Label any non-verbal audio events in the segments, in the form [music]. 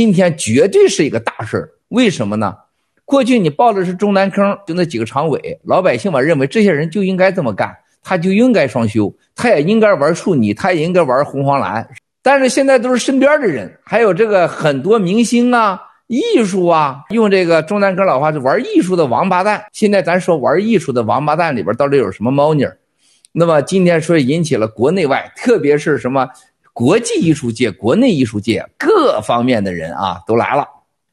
今天绝对是一个大事儿。为什么呢？过去你报的是中南坑，就那几个常委，老百姓吧认为这些人就应该这么干，他就应该双休，他也应该玩处女，他也应该玩红黄蓝。但是现在都是身边的人，还有这个很多明星啊、艺术啊，用这个中南坑老话，就玩艺术的王八蛋。现在咱说玩艺术的王八蛋里边到底有什么猫腻儿？那么今天说引起了国内外，特别是什么国际艺术界、国内艺术界各方面的人啊都来了。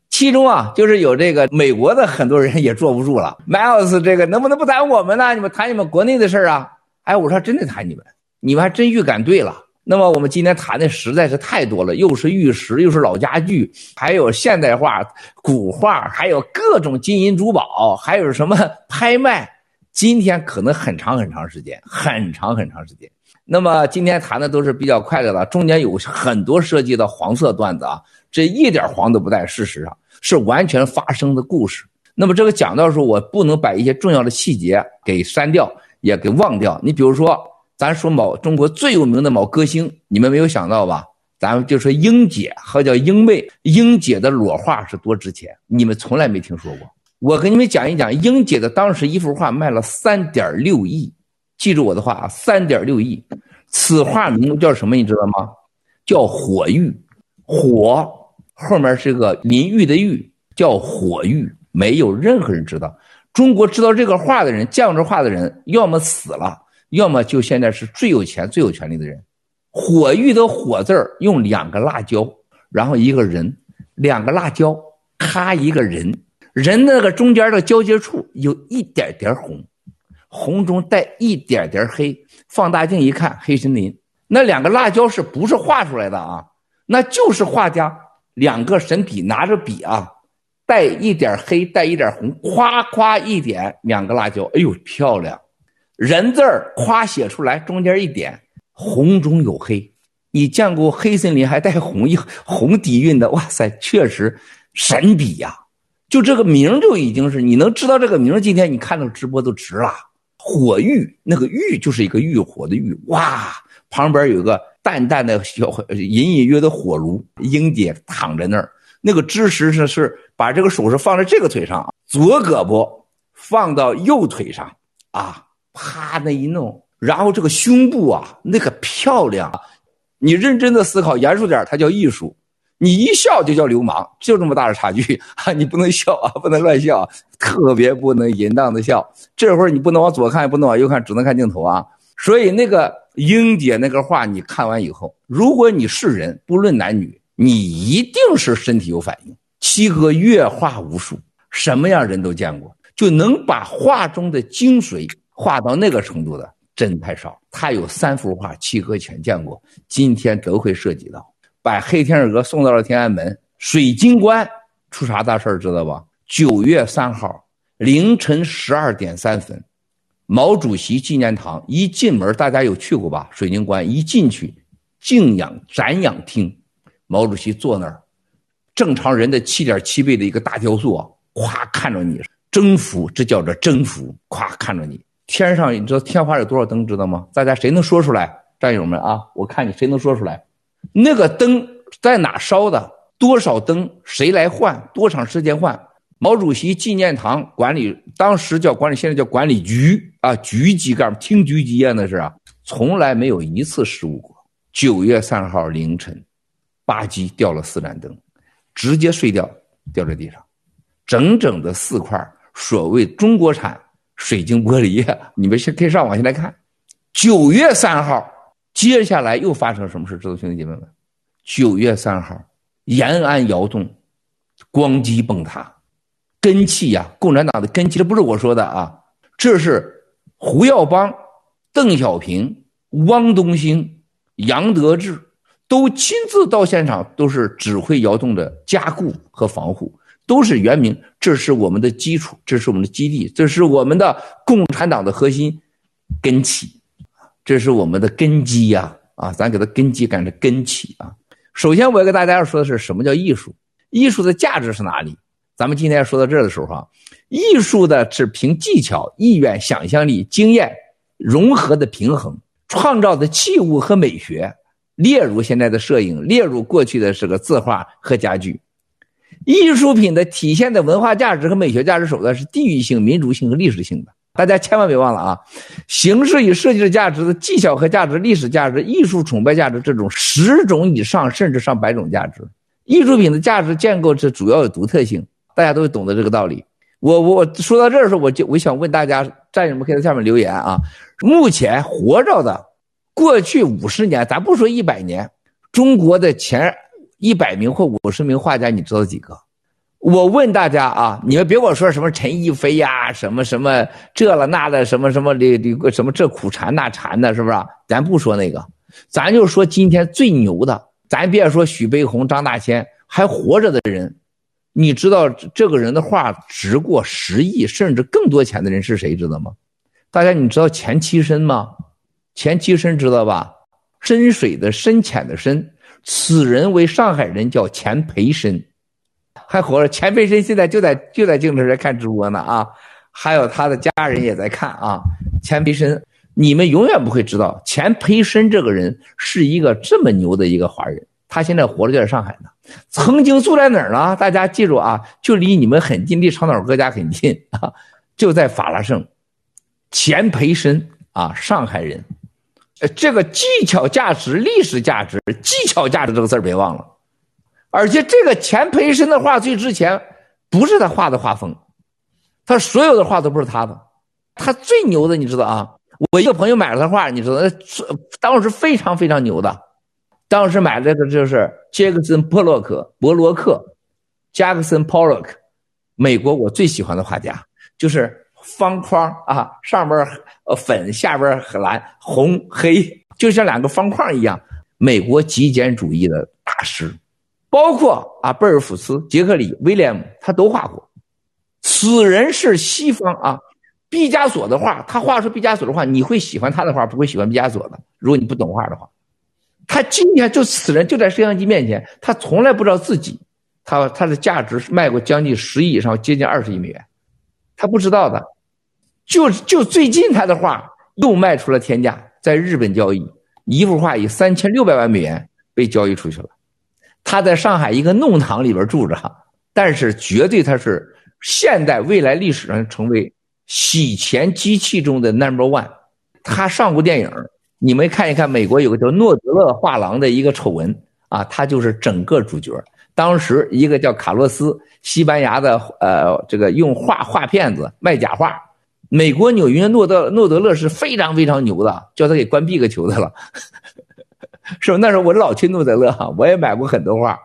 其中啊，就是有这个美国的很多人也坐不住了。Miles，这个能不能不谈我们呢？你们谈你们国内的事儿啊？哎，我说真的谈你们，你们还真预感对了。那么我们今天谈的实在是太多了，又是玉石，又是老家具，还有现代画、古画，还有各种金银珠宝，还有什么拍卖。今天可能很长很长时间，很长很长时间。那么今天谈的都是比较快乐的，中间有很多涉及到黄色段子啊，这一点黄都不带。事实上。是完全发生的故事。那么这个讲到的时候，我不能把一些重要的细节给删掉，也给忘掉。你比如说，咱说某中国最有名的某歌星，你们没有想到吧？咱们就说英姐或叫英妹，英姐的裸画是多值钱？你们从来没听说过。我给你们讲一讲，英姐的当时一幅画卖了三点六亿，记住我的话啊，三点六亿。此画名叫什么？你知道吗？叫火玉，火。后面是个淋浴的浴，叫火玉，没有任何人知道。中国知道这个画的人，见过这画的人，要么死了，要么就现在是最有钱、最有权力的人。火玉的火字儿用两个辣椒，然后一个人，两个辣椒，咔一个人，人那个中间的交接处有一点点红，红中带一点点黑。放大镜一看，黑森林。那两个辣椒是不是画出来的啊？那就是画家。两个神笔拿着笔啊，带一点黑，带一点红，夸夸一点，两个辣椒，哎呦漂亮！人字儿夸写出来，中间一点，红中有黑。你见过黑森林还带红一红底蕴的？哇塞，确实神笔呀！就这个名就已经是你能知道这个名，今天你看到直播都值了。火玉，那个玉就是一个浴火的玉，哇，旁边有个。淡淡的小隐隐约的火炉，英姐躺在那儿，那个姿势是是把这个手是放在这个腿上，左胳膊放到右腿上，啊，啪那一弄，然后这个胸部啊，那个漂亮，你认真的思考，严肃点，它叫艺术；你一笑就叫流氓，就这么大的差距啊！你不能笑啊，不能乱笑，特别不能淫荡的笑。这会儿你不能往左看，也不能往右看，只能看镜头啊。所以那个。英姐那个画，你看完以后，如果你是人，不论男女，你一定是身体有反应。七哥阅画无数，什么样人都见过，就能把画中的精髓画到那个程度的，真太少。他有三幅画，七哥全见过，今天都会涉及到。把黑天鹅送到了天安门水晶棺，出啥大事儿知道吧？九月三号凌晨十二点三分。毛主席纪念堂一进门，大家有去过吧？水晶棺一进去，敬仰瞻仰厅，毛主席坐那儿，正常人的七点七倍的一个大雕塑啊，咵看着你，征服，这叫做征服，咵看着你。天上你知道天花有多少灯知道吗？大家谁能说出来？战友们啊，我看你谁能说出来？那个灯在哪烧的？多少灯？谁来换？多长时间换？毛主席纪念堂管理，当时叫管理，现在叫管理局啊，局级干部厅局级啊，那是啊，从来没有一次失误过。九月三号凌晨，吧唧掉了四盏灯，直接碎掉，掉在地上，整整的四块所谓中国产水晶玻璃，你们先可以上网先来看。九月三号，接下来又发生什么事？知道兄弟姐妹们？九月三号，延安窑洞，光机崩塌。根器呀，共产党的根器，这不是我说的啊，这是胡耀邦、邓小平、汪东兴、杨得志都亲自到现场，都是指挥窑洞的加固和防护，都是原名。这是我们的基础，这是我们的基地，这是我们的共产党的核心根器，这是我们的根基呀！啊，咱给它根基改成根器啊。首先，我要跟大家要说的是什么叫艺术？艺术的价值是哪里？咱们今天说到这儿的时候，哈，艺术的是凭技巧、意愿、想象力、经验融合的平衡，创造的器物和美学，列入现在的摄影，列入过去的这个字画和家具，艺术品的体现的文化价值和美学价值手段是地域性、民族性和历史性的。大家千万别忘了啊！形式与设计的价值的技巧和价值、历史价值、艺术崇拜价值这种十种以上甚至上百种价值，艺术品的价值建构是主要有独特性，大家都会懂得这个道理。我我说到这儿的时候，我就我想问大家，战友们可以在下面留言啊。目前活着的，过去五十年，咱不说一百年，中国的前一百名或五十名画家，你知道几个？我问大家啊，你们别跟我说什么陈逸飞呀，什么什么这了那的，什么什么李李什么这苦缠那缠的，是不是？咱不说那个，咱就说今天最牛的，咱别说许悲鸿、张大千还活着的人，你知道这个人的画值过十亿甚至更多钱的人是谁？知道吗？大家你知道钱其琛吗？钱其琛知道吧？深水的深浅的深，此人为上海人，叫钱培琛。还活着，钱培琛现在就在就在镜头上看直播呢啊，还有他的家人也在看啊。钱培琛，你们永远不会知道，钱培琛这个人是一个这么牛的一个华人，他现在活着就在上海呢。曾经住在哪儿呢？大家记住啊，就离你们很近，离长岛哥家很近啊，就在法拉盛。钱培琛啊，上海人，这个技巧价值、历史价值、技巧价值这个字儿别忘了。而且这个钱培生的画最值钱，不是他画的画风，他所有的画都不是他的，他最牛的你知道啊？我一个朋友买了他画，你知道，当时非常非常牛的，当时买的这个就是杰克森·波洛克，波洛克，杰克森·波洛克，美国我最喜欢的画家，就是方框啊，上边呃粉，下边蓝，红黑，就像两个方框一样，美国极简主义的大师。包括啊，贝尔福斯、杰克里、威廉姆，他都画过。此人是西方啊，毕加索的画，他画出毕加索的画，你会喜欢他的画，不会喜欢毕加索的。如果你不懂画的话，他今天就此人就在摄像机面前，他从来不知道自己，他他的价值是卖过将近十亿以上，接近二十亿美元，他不知道的。就就最近他的画又卖出了天价，在日本交易，一幅画以三千六百万美元被交易出去了。他在上海一个弄堂里边住着，但是绝对他是现代未来历史上成为洗钱机器中的 number one。他上过电影，你们看一看，美国有个叫诺德勒画廊的一个丑闻啊，他就是整个主角。当时一个叫卡洛斯，西班牙的呃，这个用画画骗子卖假画，美国纽约诺德诺德勒是非常非常牛的，叫他给关闭个球的了。[laughs] 是吧？那时候我老去诺德勒哈，我也买过很多画。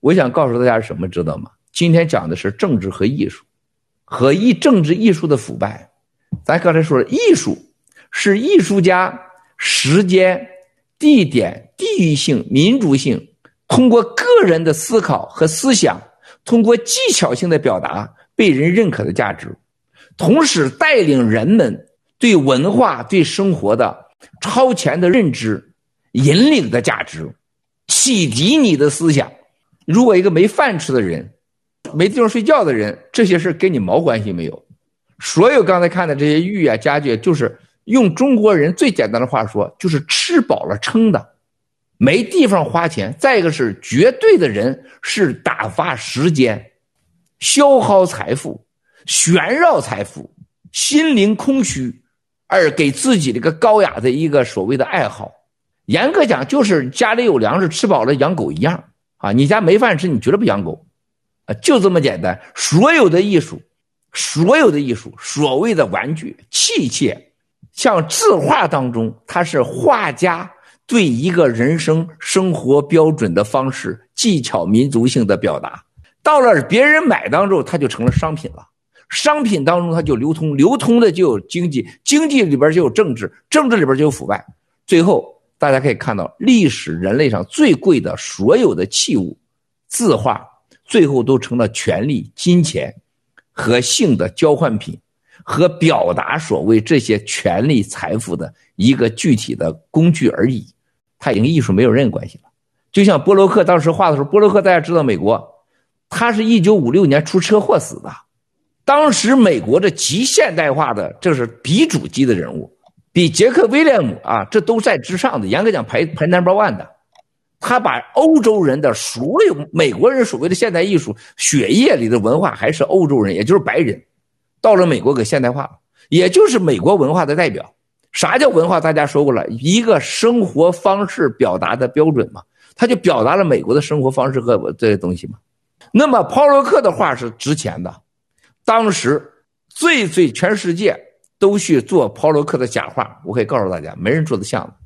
我想告诉大家什么，知道吗？今天讲的是政治和艺术，和艺政治艺术的腐败。咱刚才说了，艺术是艺术家时间、地点、地域性、民族性，通过个人的思考和思想，通过技巧性的表达，被人认可的价值，同时带领人们对文化、对生活的超前的认知。引领的价值，启迪你的思想。如果一个没饭吃的人，没地方睡觉的人，这些事跟你毛关系没有。所有刚才看的这些玉啊、家具，就是用中国人最简单的话说，就是吃饱了撑的，没地方花钱。再一个是绝对的人是打发时间，消耗财富，炫耀财富，心灵空虚，而给自己这个高雅的一个所谓的爱好。严格讲，就是家里有粮食，吃饱了养狗一样啊！你家没饭吃，你绝对不养狗，啊，就这么简单。所有的艺术，所有的艺术，所谓的玩具、器械，像字画当中，它是画家对一个人生生活标准的方式、技巧、民族性的表达。到了别人买当中，它就成了商品了。商品当中，它就流通，流通的就有经济，经济里边就有政治，政治里边就有腐败，最后。大家可以看到，历史人类上最贵的所有的器物，字画，最后都成了权力、金钱和性的交换品，和表达所谓这些权力、财富的一个具体的工具而已。它已经艺术没有任何关系了。就像波洛克当时画的时候，波洛克大家知道，美国，他是一九五六年出车祸死的。当时美国的极现代化的，这是鼻祖级的人物。比杰克·威廉姆啊，这都在之上的。严格讲排，排 number one 的。他把欧洲人的所有美国人所谓的现代艺术血液里的文化还是欧洲人，也就是白人，到了美国给现代化了，也就是美国文化的代表。啥叫文化？大家说过了，一个生活方式表达的标准嘛，他就表达了美国的生活方式和这些东西嘛。那么抛洛克的画是值钱的，当时最最全世界都去做抛罗克的假画，我可以告诉大家，没人做得像，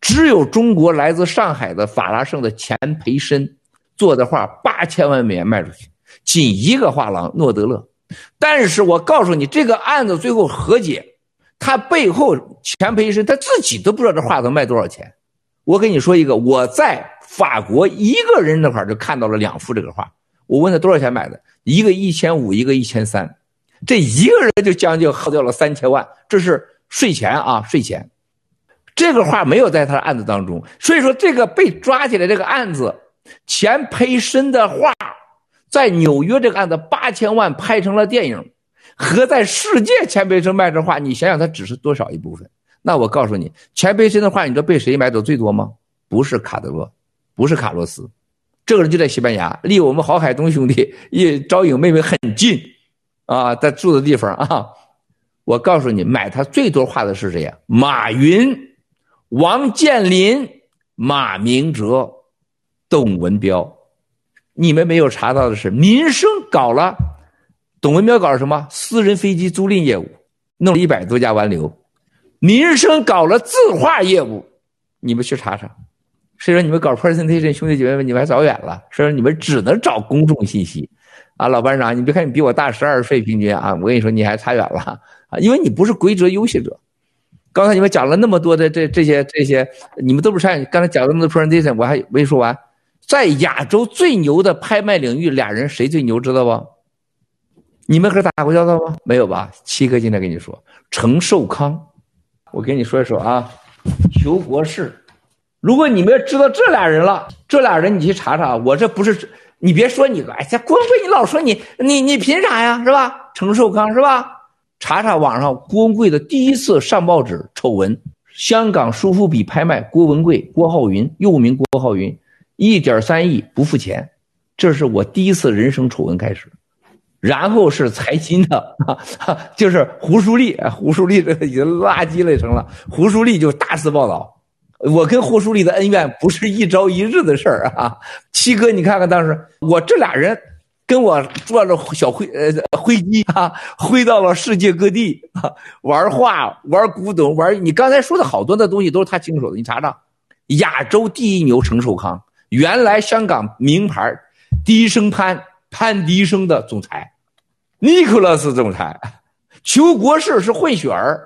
只有中国来自上海的法拉盛的钱培生做的画八千万美元卖出去，仅一个画廊诺德勒。但是我告诉你，这个案子最后和解。他背后钱培生他自己都不知道这画能卖多少钱。我跟你说一个，我在法国一个人那块就看到了两幅这个画。我问他多少钱买的，一个一千五，一个一千三，这一个人就将近耗掉了三千万。这是税前啊，税前。这个画没有在他的案子当中，所以说这个被抓起来这个案子，钱培生的画在纽约这个案子八千万拍成了电影。和在世界钱培生卖这画，你想想，他只是多少一部分？那我告诉你，钱培生的画，你知道被谁买走最多吗？不是卡德罗，不是卡洛斯，这个人就在西班牙，离我们郝海东兄弟、一招影妹妹很近，啊，在住的地方啊。我告诉你，买他最多画的是谁呀？马云、王健林、马明哲、董文标。你们没有查到的是，民生搞了。董文标搞了什么？私人飞机租赁业务，弄了一百多家湾流。民生搞了字画业务，你们去查查。所以说你们搞 presentation，兄弟姐妹们，你们还早远了。所以说你们只能找公众信息。啊，老班长，你别看你比我大十二岁平均啊，我跟你说你还差远了啊，因为你不是规则优秀者。刚才你们讲了那么多的这这些这些，你们都不是刚才讲的那么多 presentation，我还没说完。在亚洲最牛的拍卖领域，俩人谁最牛，知道不？你们和他打过交道吗？没有吧？七哥今天跟你说，程寿康，我跟你说一说啊，裘国士。如果你们要知道这俩人了，这俩人你去查查。我这不是你别说你个，哎，这郭文贵，你老说你你你凭啥呀？是吧？程寿康是吧？查查网上郭文贵的第一次上报纸丑闻，香港苏富比拍卖郭文贵、郭浩云，又名郭浩云，一点三亿不付钱，这是我第一次人生丑闻开始。然后是财经的，[laughs] 就是胡舒立，胡舒立这已经垃圾类成了。胡舒立就大肆报道，我跟胡舒立的恩怨不是一朝一日的事儿啊。七哥，你看看当时我这俩人跟我坐着小灰呃飞机啊，飞到了世界各地啊，玩画、玩古董、玩你刚才说的好多的东西都是他经手的，你查查。亚洲第一牛程寿康，原来香港名牌迪生潘潘迪生的总裁。尼克拉斯总裁，裘国士是混血儿，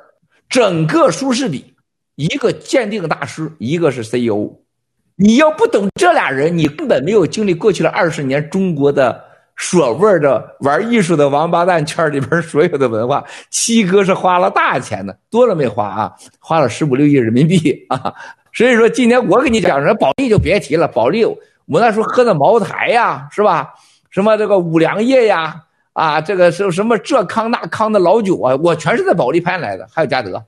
整个舒适比一个鉴定大师，一个是 CEO。你要不懂这俩人，你根本没有经历过去了二十年中国的所谓的玩艺术的王八蛋圈里边所有的文化。七哥是花了大钱的，多了没花啊？花了十五六亿人民币啊！所以说今天我给你讲，说保利就别提了，保利我那时候喝的茅台呀，是吧？什么这个五粮液呀？啊，这个是什么这康那康的老酒啊，我全是在保利拍来的，还有嘉德，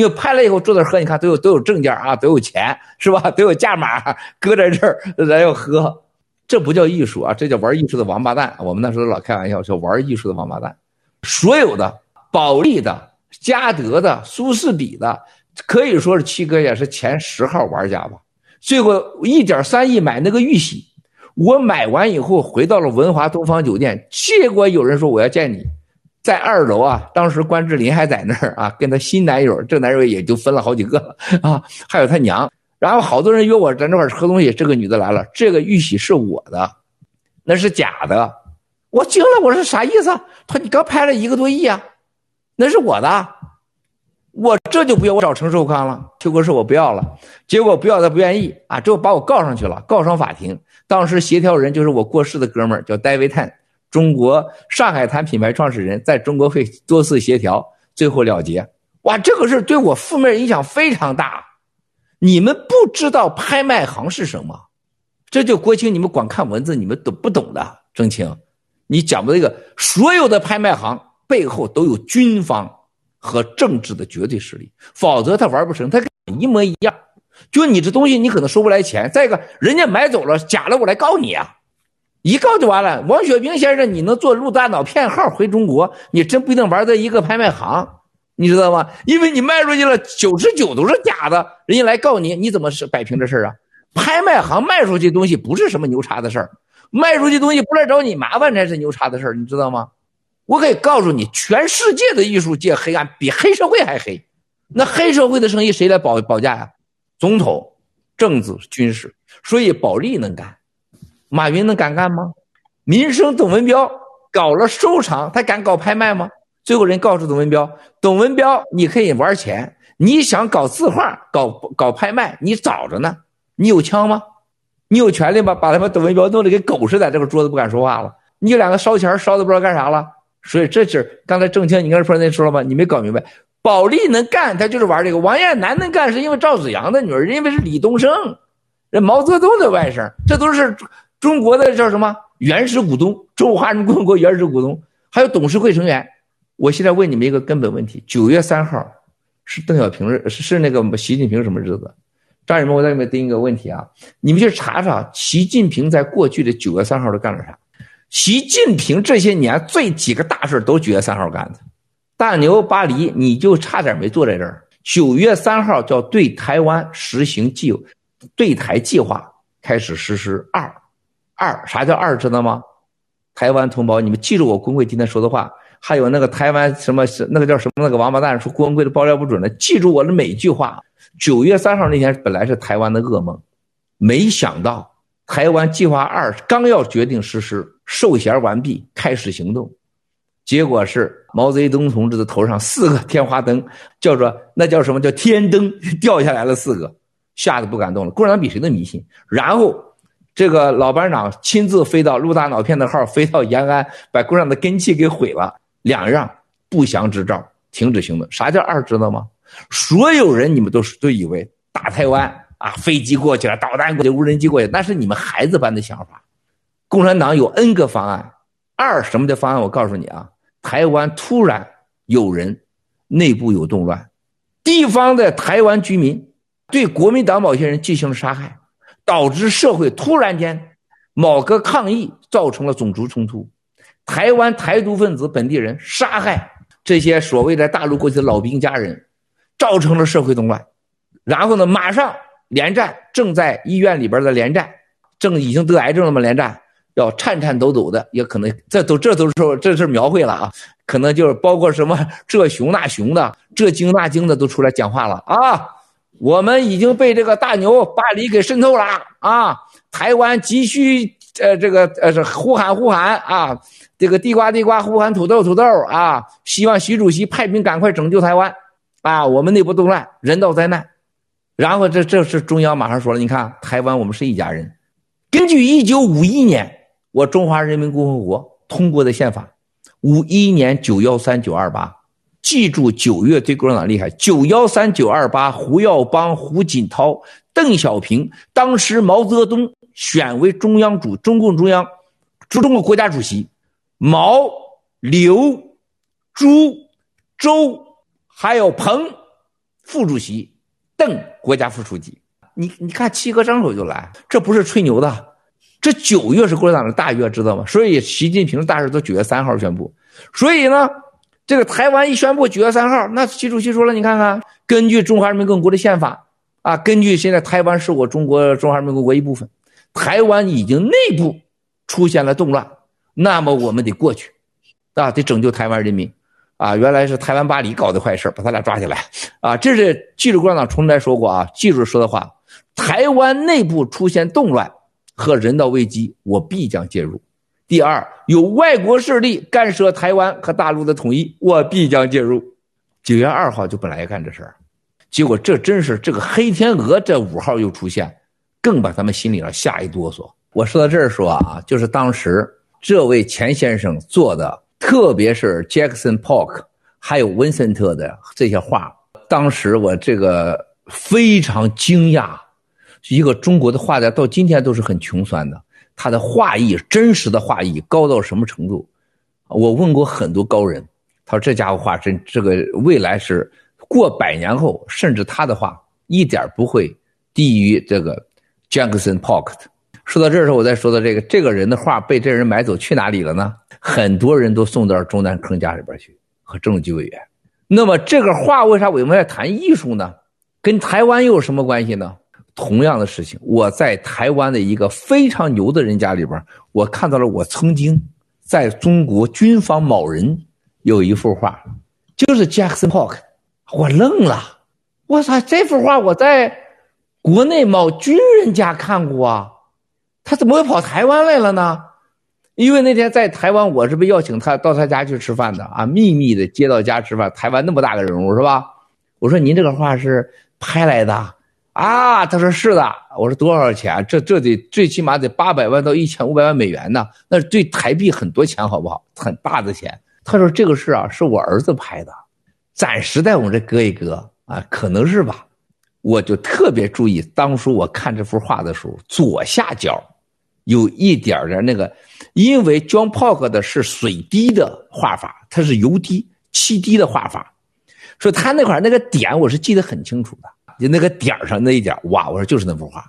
因为拍了以后坐那喝，你看都有都有证件啊，都有钱是吧？都有价码搁在这儿，咱要喝，这不叫艺术啊，这叫玩艺术的王八蛋。我们那时候老开玩笑说玩艺术的王八蛋。所有的保利的、嘉德的、苏士比的，可以说是七哥也是前十号玩家吧。最后一点三亿买那个玉玺。我买完以后回到了文华东方酒店，结果有人说我要见你，在二楼啊。当时关之琳还在那儿啊，跟他新男友，这男友也就分了好几个了啊，还有他娘。然后好多人约我在那块喝东西，这个女的来了，这个玉玺是我的，那是假的。我惊了，我说啥意思？他说你刚拍了一个多亿啊，那是我的。我这就不要，我找陈寿康了，裘国士我不要了，结果不要他不愿意啊，最后把我告上去了，告上法庭。当时协调人就是我过世的哥们儿，叫戴维坦，中国上海滩品牌创始人，在中国会多次协调，最后了结。哇，这个事对我负面影响非常大。你们不知道拍卖行是什么？这就国情，你们光看文字，你们都不懂的。郑清，你讲的这个所有的拍卖行背后都有军方和政治的绝对势力，否则他玩不成。他跟一模一样，就你这东西你可能收不来钱，再一个人家买走了假了，我来告你啊，一告就完了。王雪冰先生，你能做陆大脑骗号回中国，你真不一定玩在一个拍卖行，你知道吗？因为你卖出去了九十九都是假的，人家来告你，你怎么是摆平这事儿啊？拍卖行卖出去东西不是什么牛叉的事儿，卖出去东西不来找你麻烦才是牛叉的事儿，你知道吗？我可以告诉你，全世界的艺术界黑暗比黑社会还黑。那黑社会的生意谁来保保驾呀？总统、政治、军事。所以保利能干，马云能敢干吗？民生董文标搞了收藏，他敢搞拍卖吗？最后人告诉董文标：董文标，你可以玩钱，你想搞字画、搞搞拍卖，你找着呢。你有枪吗？你有权利吗？把他们董文标弄得跟狗似的，这个桌子不敢说话了。你两个烧钱烧的不知道干啥了。所以这是刚才郑清，你刚才说那说了吗？你没搞明白，保利能干，他就是玩这个；王雁南能干，是因为赵子阳的女儿，因为是李东生，人毛泽东的外甥，这都是中国的叫什么原始股东，中华人民共和国原始股东，还有董事会成员。我现在问你们一个根本问题：九月三号是邓小平日，是是那个习近平什么日子？战友们，我再给你们定一个问题啊，你们去查查习近平在过去的九月三号都干了啥？习近平这些年最几个大事都九月三号干的，大牛巴黎你就差点没坐在这儿。九月三号叫对台湾实行计对台计划开始实施二二，啥叫二知道吗？台湾同胞，你们记住我光贵今天说的话，还有那个台湾什么那个叫什么那个王八蛋说光贵的爆料不准的，记住我的每句话。九月三号那天本来是台湾的噩梦，没想到台湾计划二刚要决定实施。授衔完毕，开始行动，结果是毛泽东同志的头上四个天花灯，叫做那叫什么叫天灯掉下来了四个，吓得不敢动了。共产党比谁都迷信。然后这个老班长亲自飞到陆大脑片的号飞到延安，把共产党的根器给毁了。两样不祥之兆，停止行动。啥叫二？知道吗？所有人你们都是都以为打台湾啊，飞机过去了，导弹过去，无人机过去，那是你们孩子般的想法。共产党有 N 个方案，二什么的方案？我告诉你啊，台湾突然有人内部有动乱，地方的台湾居民对国民党某些人进行了杀害，导致社会突然间某个抗议造成了种族冲突，台湾台独分子本地人杀害这些所谓的大陆过去的老兵家人，造成了社会动乱，然后呢，马上连战正在医院里边的连战，正已经得癌症了嘛，连战。要颤颤抖抖的，也可能这都这都是这是描绘了啊，可能就是包括什么这熊那熊的，这精那精的都出来讲话了啊！我们已经被这个大牛巴黎给渗透了啊！台湾急需呃这个呃是呼喊呼喊啊！这个地瓜地瓜呼喊土豆土豆啊！希望习主席派兵赶快拯救台湾啊！我们内部动乱，人道灾难。然后这这是中央马上说了，你看台湾我们是一家人，根据一九五一年。我中华人民共和国通过的宪法，五一年九幺三九二八，记住九月对共产党厉害。九幺三九二八，胡耀邦、胡锦涛、邓小平，当时毛泽东选为中央主，中共中央，中中国国家主席，毛、刘、朱、周，还有彭副主席，邓国家副书记。你你看七哥张口就来，这不是吹牛的。这九月是共产党的大月，知道吗？所以习近平大事都九月三号宣布。所以呢，这个台湾一宣布九月三号，那习主席说了，你看看，根据中华人民共和国的宪法啊，根据现在台湾是我中国中华人民共和国一部分，台湾已经内部出现了动乱，那么我们得过去，啊，得拯救台湾人民，啊，原来是台湾巴黎搞的坏事，把他俩抓起来，啊，这是记住共产党从来说过啊，记住说的话，台湾内部出现动乱。和人道危机，我必将介入。第二，有外国势力干涉台湾和大陆的统一，我必将介入。九月二号就本来要干这事儿，结果这真是这个黑天鹅这五号又出现，更把他们心里上吓一哆嗦。我说到这儿说啊，就是当时这位钱先生做的，特别是 Jackson Polk 还有温森特的这些画，当时我这个非常惊讶。一个中国的画家到今天都是很穷酸的，他的画艺真实的画艺高到什么程度？我问过很多高人，他说这家伙画真这个未来是过百年后，甚至他的画一点不会低于这个 Jackson Polk。说到这儿时候，我再说到这个这个人的画被这人买走去哪里了呢？很多人都送到中南坑家里边去和政治局委员。那么这个画为啥我们要谈艺术呢？跟台湾又有什么关系呢？同样的事情，我在台湾的一个非常牛的人家里边，我看到了我曾经在中国军方某人有一幅画，就是 Jackson Polk，我愣了，我操，这幅画我在国内某军人家看过啊。他怎么会跑台湾来了呢？因为那天在台湾，我是被邀请他到他家去吃饭的啊，秘密的接到家吃饭。台湾那么大个人物是吧？我说您这个画是拍来的啊？他说是的。我说多少钱？这这得最起码得八百万到一千五百万美元呢，那是对台币很多钱，好不好？很大的钱。他说这个事啊，是我儿子拍的，暂时在我们这搁一搁啊，可能是吧。我就特别注意，当初我看这幅画的时候，左下角有一点点那个，因为 John Polk 的是水滴的画法，它是油滴、漆滴的画法，所以他那块那个点我是记得很清楚的，就那个点上那一点，哇！我说就是那幅画，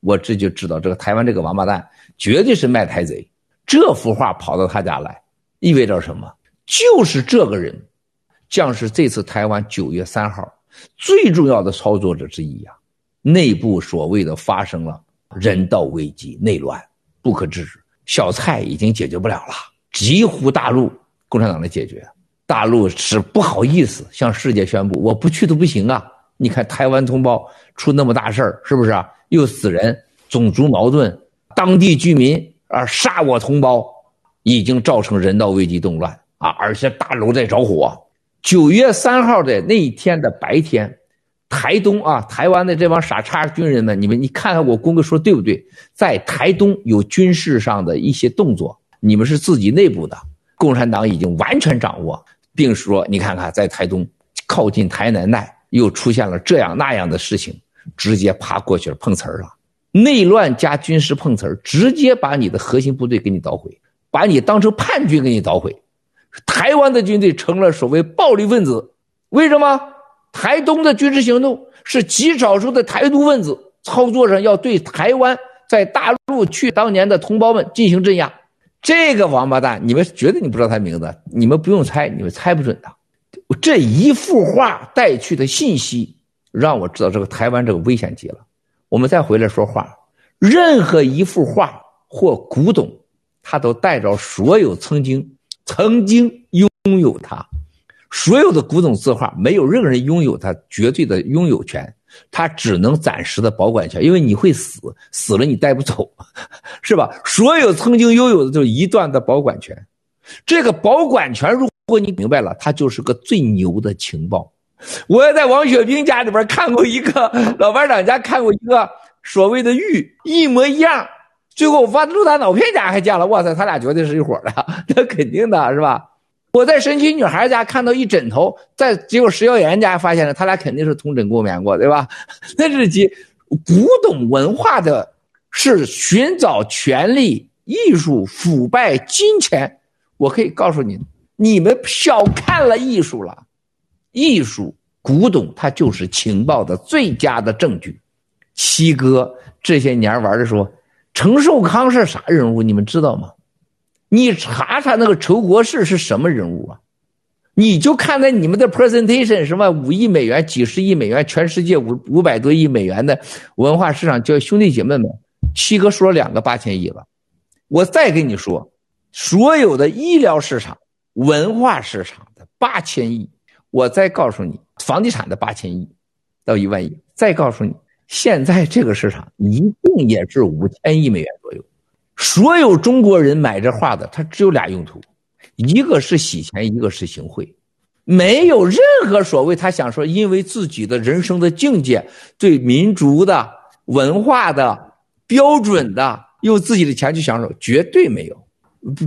我这就知道这个台湾这个王八蛋绝对是卖台贼。这幅画跑到他家来，意味着什么？就是这个人将是这次台湾九月三号。最重要的操作者之一呀、啊，内部所谓的发生了人道危机、内乱，不可制止。小蔡已经解决不了了，几乎大陆共产党来解决。大陆是不好意思向世界宣布，我不去都不行啊！你看台湾同胞出那么大事儿，是不是啊？又死人，种族矛盾，当地居民啊杀我同胞，已经造成人道危机动乱啊！而且大楼在着火。九月三号的那一天的白天，台东啊，台湾的这帮傻叉军人们，你们你看看我公哥说对不对？在台东有军事上的一些动作，你们是自己内部的，共产党已经完全掌握，并说你看看在台东靠近台南那又出现了这样那样的事情，直接爬过去了碰瓷儿了，内乱加军事碰瓷儿，直接把你的核心部队给你捣毁，把你当成叛军给你捣毁。台湾的军队成了所谓暴力分子，为什么？台东的军事行动是极少数的台独分子操作上要对台湾在大陆去当年的同胞们进行镇压。这个王八蛋，你们绝对你不知道他名字？你们不用猜，你们猜不准的。这一幅画带去的信息，让我知道这个台湾这个危险极了。我们再回来说画，任何一幅画或古董，它都带着所有曾经。曾经拥有它，所有的古董字画，没有任何人拥有它绝对的拥有权，它只能暂时的保管权，因为你会死，[laughs] 死了你带不走，[laughs] 是吧？所有曾经拥有的就是一段的保管权，这个保管权，如果你明白了，它就是个最牛的情报。我也在王雪冰家里边看过一个，老班长家看过一个所谓的玉，一模一样。最后我发现陆大脑片家还见了，哇塞，他俩绝对是一伙的，[laughs] 那肯定的是吧？我在神奇女孩家看到一枕头，在结果石耀岩家发现了，他俩肯定是同枕共眠过，对吧？[laughs] 那是几古董文化的，是寻找权力、艺术、腐败、金钱。我可以告诉你，你们小看了艺术了，艺术古董它就是情报的最佳的证据。七哥这些年玩的时候。陈寿康是啥人物？你们知道吗？你查查那个仇国士是什么人物啊？你就看在你们的 presentation 什么五亿美元、几十亿美元、全世界五五百多亿美元的文化市场，叫兄弟姐妹们，七哥说了两个八千亿了。我再跟你说，所有的医疗市场、文化市场的八千亿，我再告诉你，房地产的八千亿到一万亿，再告诉你。现在这个市场一定也是五千亿美元左右。所有中国人买这画的，它只有俩用途，一个是洗钱，一个是行贿，没有任何所谓他想说因为自己的人生的境界、对民族的文化的标准的，用自己的钱去享受，绝对没有。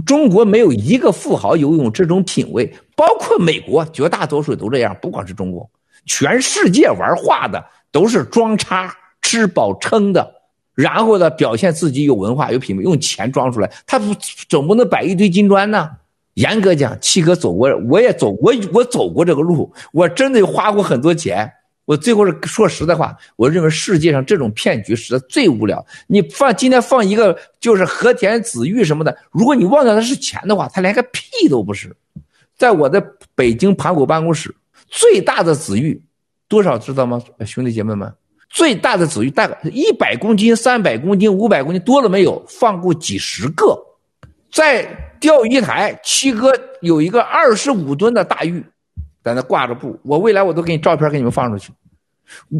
中国没有一个富豪有用这种品位，包括美国，绝大多数都这样，不光是中国，全世界玩画的。都是装叉、吃饱撑的，然后呢，表现自己有文化、有品位，用钱装出来。他不总不能摆一堆金砖呢？严格讲，七哥走过，我也走，我我走过这个路，我真的花过很多钱。我最后是说实在话，我认为世界上这种骗局实在最无聊。你放今天放一个就是和田紫玉什么的，如果你忘掉它是钱的话，它连个屁都不是。在我的北京盘古办公室，最大的紫玉多少知道吗？兄弟姐妹们，最大的紫玉大概一百公斤、三百公斤、五百公斤，多了没有？放过几十个。在钓鱼台，七哥有一个二十五吨的大玉，在那挂着布。我未来我都给你照片给你们放出去，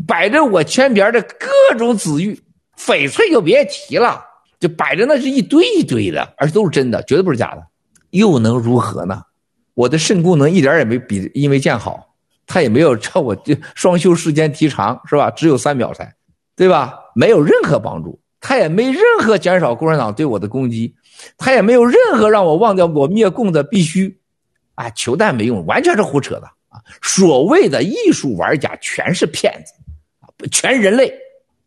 摆着我圈边的各种紫玉，翡翠就别提了，就摆着那是一堆一堆的，而且都是真的，绝对不是假的。又能如何呢？我的肾功能一点也没比因为见好，他也没有叫我双休时间提长，是吧？只有三秒才，对吧？没有任何帮助，他也没任何减少共产党对我的攻击。他也没有任何让我忘掉我灭共的必须，啊，求蛋没用，完全是胡扯的所谓的艺术玩家全是骗子，全人类。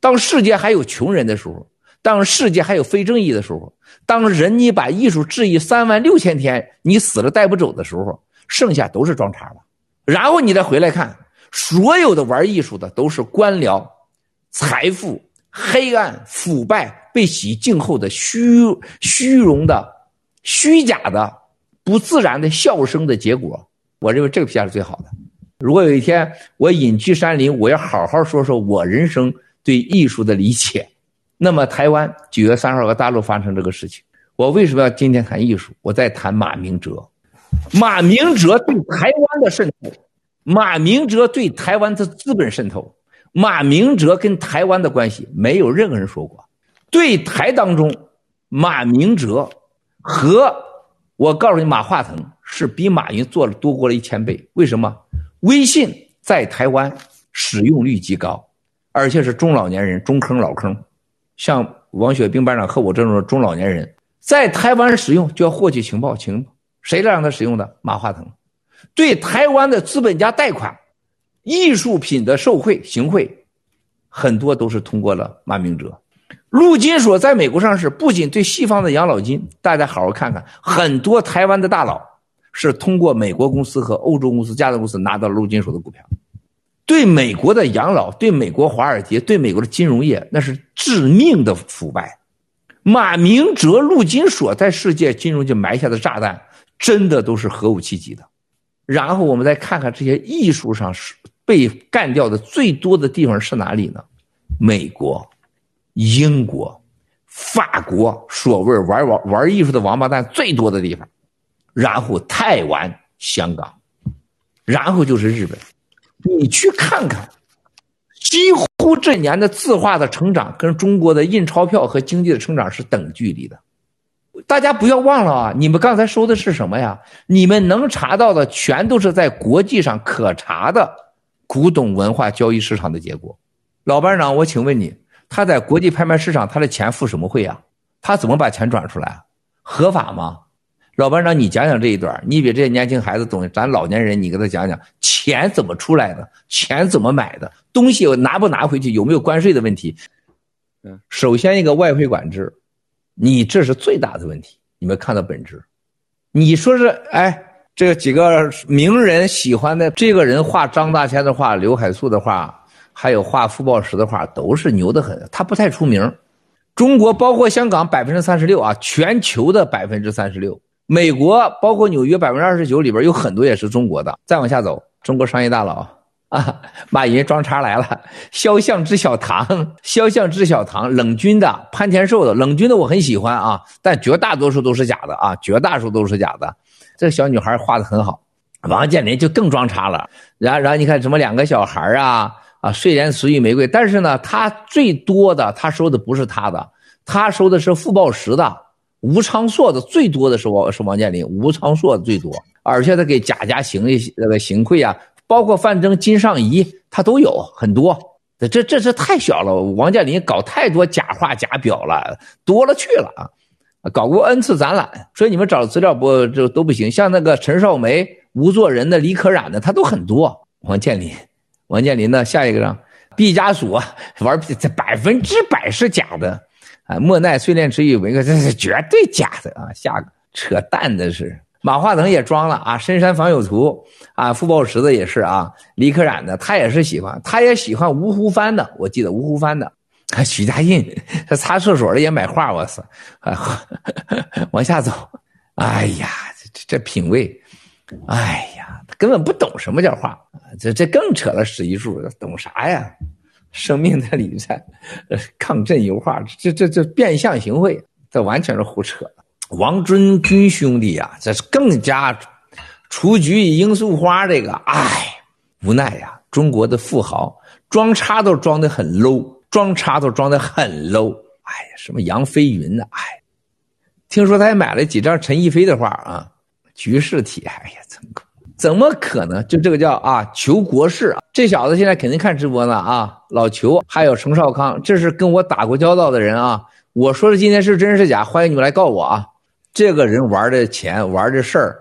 当世界还有穷人的时候，当世界还有非正义的时候，当人你把艺术质疑三万六千天，你死了带不走的时候，剩下都是装叉的。然后你再回来看，所有的玩艺术的都是官僚、财富、黑暗、腐败。被洗净后的虚虚荣的、虚假的、不自然的笑声的结果，我认为这个评价是最好的。如果有一天我隐居山林，我要好好说说我人生对艺术的理解。那么台湾九月三号和大陆发生这个事情，我为什么要今天谈艺术？我在谈马明哲，马明哲对台湾的渗透，马明哲对台湾的资本渗透，马明哲跟台湾的关系，没有任何人说过。对台当中，马明哲和我告诉你，马化腾是比马云做了多过了一千倍。为什么？微信在台湾使用率极高，而且是中老年人、中坑、老坑，像王雪冰班长和我这种中老年人，在台湾使用就要获取情报，情谁来让他使用的？马化腾。对台湾的资本家贷款、艺术品的受贿行贿，很多都是通过了马明哲。陆金所在美国上市，不仅对西方的养老金，大家好好看看，很多台湾的大佬是通过美国公司和欧洲公司、加拿大公司拿到了陆金所的股票。对美国的养老、对美国华尔街、对美国的金融业，那是致命的腐败。马明哲、陆金所在世界金融界埋下的炸弹，真的都是核武器级的。然后我们再看看这些艺术上是被干掉的最多的地方是哪里呢？美国。英国、法国，所谓玩玩玩艺术的王八蛋最多的地方，然后台湾、香港，然后就是日本。你去看看，几乎这年的字画的成长跟中国的印钞票和经济的成长是等距离的。大家不要忘了啊，你们刚才说的是什么呀？你们能查到的全都是在国际上可查的古董文化交易市场的结果。老班长，我请问你。他在国际拍卖市场，他的钱付什么会啊？他怎么把钱转出来？合法吗？老班长，你讲讲这一段，你比这些年轻孩子懂。咱老年人，你给他讲讲钱怎么出来的，钱怎么买的，东西拿不拿回去，有没有关税的问题？嗯，首先一个外汇管制，你这是最大的问题。你们看到本质，你说是哎，这几个名人喜欢的这个人画张大千的画，刘海粟的画。还有画傅抱石的画都是牛得很，他不太出名。中国包括香港百分之三十六啊，全球的百分之三十六。美国包括纽约百分之二十九里边有很多也是中国的。再往下走，中国商业大佬啊，马云装叉来了。肖像之小唐，肖像之小唐，冷军的潘天寿的，冷军的我很喜欢啊，但绝大多数都是假的啊，绝大多数都是假的。这小女孩画得很好，王健林就更装叉了。然后然后你看什么两个小孩啊。啊，睡莲辞玉玫瑰，但是呢，他最多的他收的不是他的，他收的是傅抱石的、吴昌硕的，最多的是王是王健林，吴昌硕的最多，而且他给贾家行那个行贿啊，包括范增、金尚谊，他都有很多。这这这太小了，王健林搞太多假画假表了，多了去了啊，搞过 N 次展览，所以你们找资料不就都不行。像那个陈少梅、吴作人的、李可染的，他都很多。王健林。王健林呢？下一个让毕加索玩，这百分之百是假的啊！莫奈睡莲池玉玫瑰，这是绝对假的啊！下个扯淡的是马化腾也装了啊，《深山访友图》啊，傅抱石的也是啊，李可染的，他也是喜欢，他也喜欢吴湖帆的，我记得吴湖帆的，[laughs] 许家印，他擦厕所的也买画，我操，[laughs] 往下走，哎呀，这这品味，哎呀，他根本不懂什么叫画，这这更扯了史一柱，懂啥呀？生命的礼赞，呃抗震油画，这这这变相行贿，这完全是胡扯。王尊军兄弟啊，这是更加雏菊与罂粟花这个，哎，无奈呀、中国的富豪装叉都装得很 low，装叉都装得很 low。哎呀，什么杨飞云呢？哎，听说他还买了几张陈逸飞的画啊，局势体，哎呀，怎么怎么可能？就这个叫啊，求国事啊，这小子现在肯定看直播呢啊，老裘还有程少康，这是跟我打过交道的人啊。我说的今天是真是假？欢迎你们来告我啊！这个人玩的钱，玩的事儿，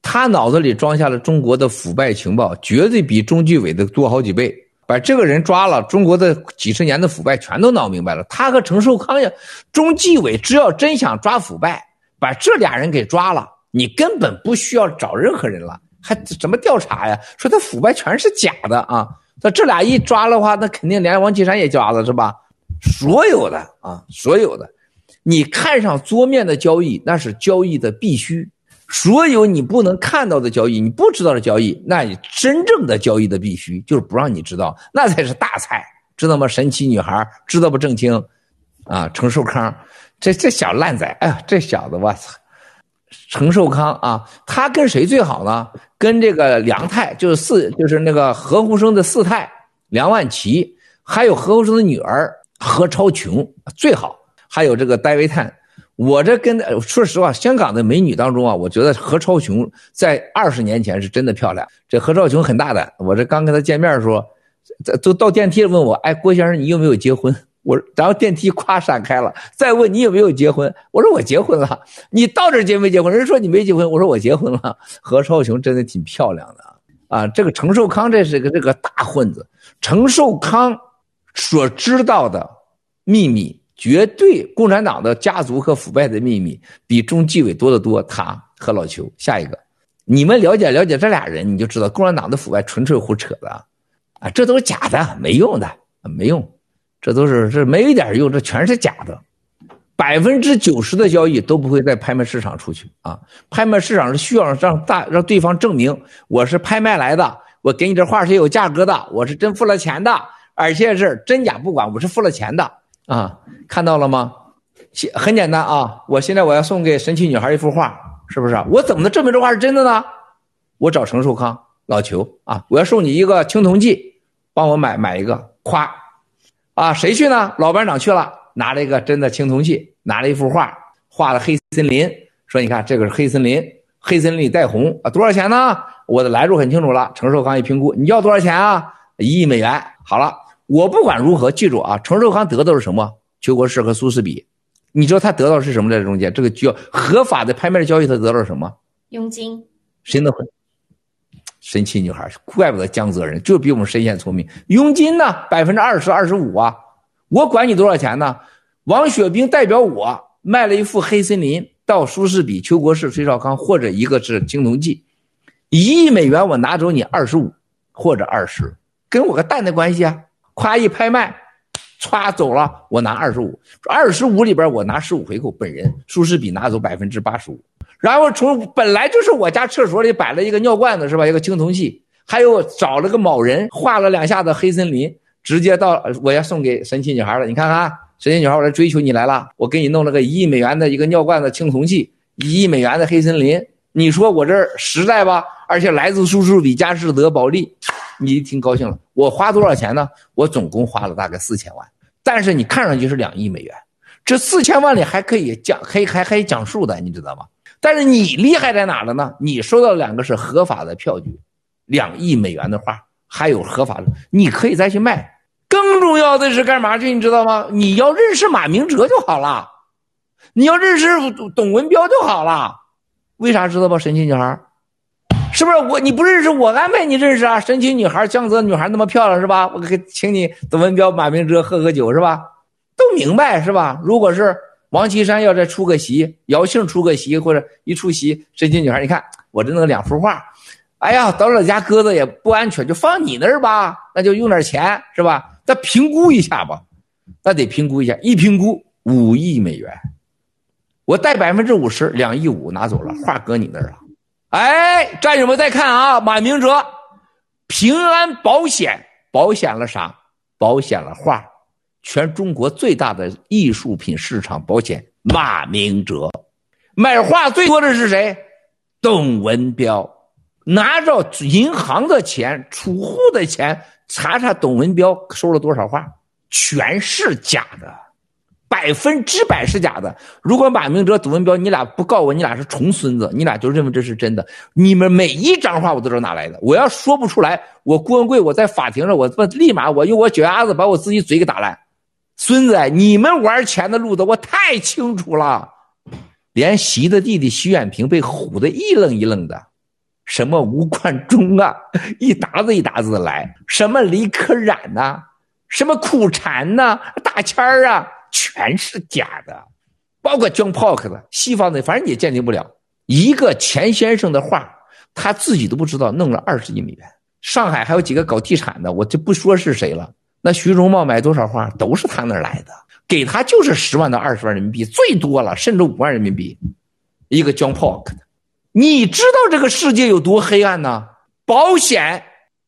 他脑子里装下了中国的腐败情报，绝对比中纪委的多好几倍。把这个人抓了，中国的几十年的腐败全都闹明白了。他和程寿康呀，中纪委只要真想抓腐败，把这俩人给抓了，你根本不需要找任何人了。还怎么调查呀？说他腐败全是假的啊！那这俩一抓的话，那肯定连王岐山也抓了，是吧？所有的啊，所有的，你看上桌面的交易，那是交易的必须；所有你不能看到的交易，你不知道的交易，那你真正的交易的必须就是不让你知道，那才是大菜，知道吗？神奇女孩知道不？正清啊，程寿康，这这小烂仔，哎呀，这小子，我操！程寿康啊，他跟谁最好呢？跟这个梁太，就是四，就是那个何鸿燊的四太梁万琪，还有何鸿燊的女儿何超琼最好，还有这个戴维坦。我这跟说实话，香港的美女当中啊，我觉得何超琼在二十年前是真的漂亮。这何超琼很大胆，我这刚跟她见面的时候，都到电梯问我，哎，郭先生，你有没有结婚？我然后电梯咵闪开了，再问你有没有结婚？我说我结婚了。你到这结没结婚？人说你没结婚，我说我结婚了。何超琼真的挺漂亮的啊！这个程寿康这是个这个大混子。程寿康所知道的秘密，绝对共产党的家族和腐败的秘密比中纪委多得多。他和老邱，下一个，你们了解了解这俩人，你就知道共产党的腐败纯粹胡扯的啊！这都是假的，没用的，没用。这都是这没一点用，这全是假的，百分之九十的交易都不会在拍卖市场出去啊！拍卖市场是需要让大让对方证明我是拍卖来的，我给你这画是有价格的，我是真付了钱的，而且是真假不管，我是付了钱的啊！看到了吗？很简单啊！我现在我要送给神奇女孩一幅画，是不是？我怎么能证明这画是真的呢？我找程寿康老裘啊！我要送你一个青铜器，帮我买买一个，夸。啊，谁去呢？老班长去了，拿了一个真的青铜器，拿了一幅画，画的黑森林，说：“你看，这个是黑森林，黑森林里带红啊，多少钱呢？我的来路很清楚了。”程寿康一评估，你要多少钱啊？一亿美元。好了，我不管如何，记住啊，程寿康得到的是什么？邱国士和苏士比，你知道他得到的是什么？在这中间，这个叫合法的拍卖交易，他得到了什么？佣金。谁能会？神奇女孩，怪不得江泽人就比我们神仙聪明。佣金呢？百分之二十、二十五啊！我管你多少钱呢？王雪冰代表我卖了一幅黑森林到苏士比、邱国士、崔少康，或者一个是青铜器，一亿美元我拿走你二十五或者二十，跟我个蛋的关系啊！夸一拍卖，歘走了，我拿二十五，二十五里边我拿十五回扣，本人苏士比拿走百分之八十五。然后从本来就是我家厕所里摆了一个尿罐子是吧？一个青铜器，还有找了个某人画了两下子黑森林，直接到我要送给神奇女孩了。你看看，神奇女孩，我来追求你来了，我给你弄了个一亿美元的一个尿罐子青铜器，一亿美元的黑森林，你说我这实在吧？而且来自苏士比佳士得保利，你挺高兴了。我花多少钱呢？我总共花了大概四千万，但是你看上去是两亿美元，这四千万里还可以讲，可以还可以讲数的，你知道吗？但是你厉害在哪了呢？你收到两个是合法的票据，两亿美元的画，还有合法的，你可以再去卖。更重要的是干嘛去？你知道吗？你要认识马明哲就好了，你要认识董文标就好了。为啥知道吧？神奇女孩，是不是我？你不认识我安排你认识啊？神奇女孩，江泽女孩那么漂亮是吧？我给请你董文标、马明哲喝喝酒是吧？都明白是吧？如果是。王岐山要再出个席，姚庆出个席，或者一出席，深情女孩，你看我这弄两幅画，哎呀，到老家搁着也不安全，就放你那儿吧，那就用点钱是吧？再评估一下吧，那得评估一下，一评估五亿美元，我带百分之五十，两亿五拿走了，画搁你那儿了。哎，战友们再看啊，马明哲，平安保险保险了啥？保险了画，全中国最大的艺术品市场保险。马明哲买画最多的是谁？董文标，拿着银行的钱、储户的钱，查查董文标收了多少画，全是假的。百分之百是假的。如果马明哲、董文标，你俩不告我，你俩是重孙子，你俩就认为这是真的。你们每一张画我都知道哪来的。我要说不出来，我郭文贵我在法庭上，我他妈立马我用我脚丫子把我自己嘴给打烂。孙子，你们玩钱的路子我太清楚了。连习的弟弟习远平被唬得一愣一愣的，什么吴冠中啊，[laughs] 一沓子一沓子的来，什么李可染呐、什么苦禅呐、大谦儿啊。全是假的，包括 John Polk 的西方的，反正也鉴定不了。一个钱先生的画，他自己都不知道弄了二十亿美元。上海还有几个搞地产的，我就不说是谁了。那徐荣茂买多少画，都是他那儿来的，给他就是十万到二十万人民币，最多了，甚至五万人民币。一个 John Polk 的，你知道这个世界有多黑暗呢？保险，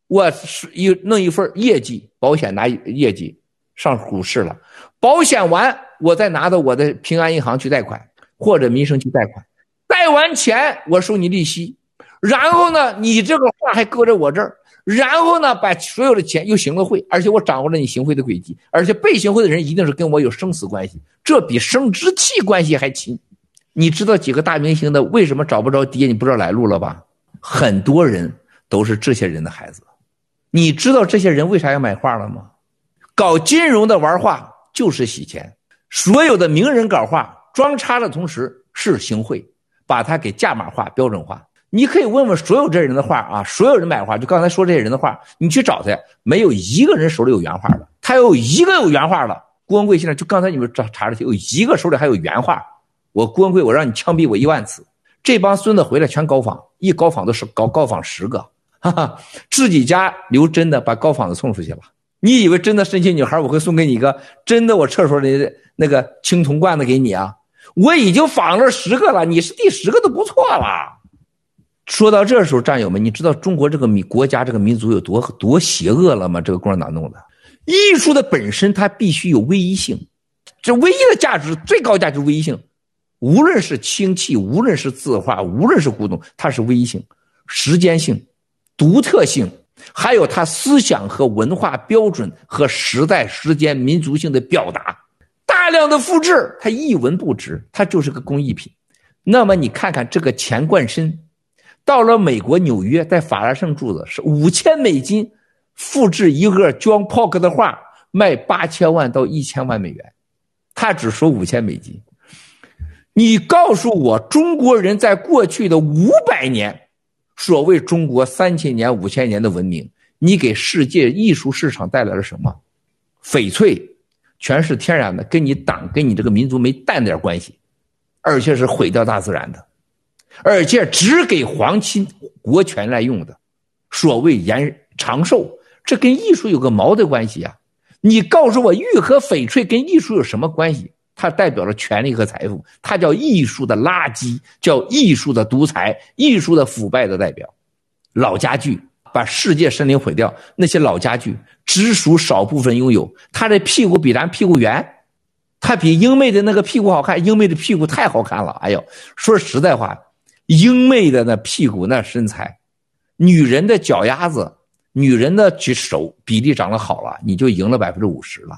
我是一弄一份业绩，保险拿业绩上股市了。保险完，我再拿到我的平安银行去贷款，或者民生去贷款，贷完钱我收你利息，然后呢，你这个画还搁在我这儿，然后呢，把所有的钱又行了贿，而且我掌握了你行贿的轨迹，而且被行贿的人一定是跟我有生死关系，这比生殖器关系还亲。你知道几个大明星的为什么找不着爹？你不知道来路了吧？很多人都是这些人的孩子。你知道这些人为啥要买画了吗？搞金融的玩画。就是洗钱，所有的名人搞画装叉的同时是行贿，把它给价码化、标准化。你可以问问所有这人的画啊，所有人买画，就刚才说这些人的画，你去找他，没有一个人手里有原画的。他有一个有原画的，郭文贵现在就刚才你们查查的，有一个手里还有原画。我郭文贵，我让你枪毙我一万次。这帮孙子回来全高仿，一高仿都是高高仿十个，哈哈，自己家留真的，把高仿的送出去了。你以为真的深情女孩，我会送给你一个真的我厕所里的那个青铜罐子给你啊？我已经仿了十个了，你是第十个都不错了。说到这时候，战友们，你知道中国这个民国家这个民族有多多邪恶了吗？这个共产党弄的，艺术的本身它必须有唯一性，这唯一的价值最高价值唯一性，无论是清气，无论是字画，无论是古董，它是唯一性、时间性、独特性。还有它思想和文化标准和时代、时间、民族性的表达，大量的复制，它一文不值，它就是个工艺品。那么你看看这个钱冠深，到了美国纽约，在法拉盛住的是五千美金，复制一个 John Polk 的画，卖八千万到一千万美元，他只收五千美金。你告诉我，中国人在过去的五百年。所谓中国三千年、五千年的文明，你给世界艺术市场带来了什么？翡翠，全是天然的，跟你党、跟你这个民族没半点关系，而且是毁掉大自然的，而且只给皇亲国权来用的。所谓延长寿，这跟艺术有个毛的关系啊！你告诉我，玉和翡翠跟艺术有什么关系？它代表了权力和财富，它叫艺术的垃圾，叫艺术的独裁，艺术的腐败的代表。老家具把世界森林毁掉，那些老家具只属少部分拥有。他的屁股比咱屁股圆，他比英妹的那个屁股好看。英妹的屁股太好看了，哎呦，说实在话，英妹的那屁股那身材，女人的脚丫子，女人的举手比例长得好了，你就赢了百分之五十了。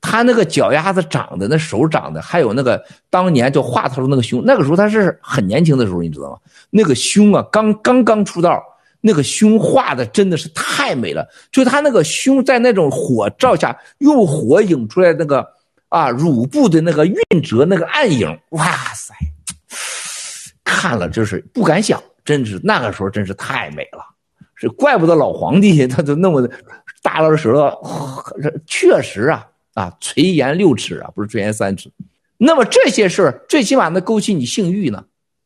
他那个脚丫子长的，那手长的，还有那个当年就画他的那个胸，那个时候他是很年轻的时候，你知道吗？那个胸啊，刚刚刚出道，那个胸画的真的是太美了。就他那个胸在那种火照下，用火影出来那个啊乳部的那个晕折那个暗影，哇塞，看了就是不敢想，真是那个时候真是太美了，是怪不得老皇帝他就那么大了舌头，确实啊。啊，垂涎六尺啊，不是垂涎三尺。那么这些事儿最起码能勾起你性欲呢，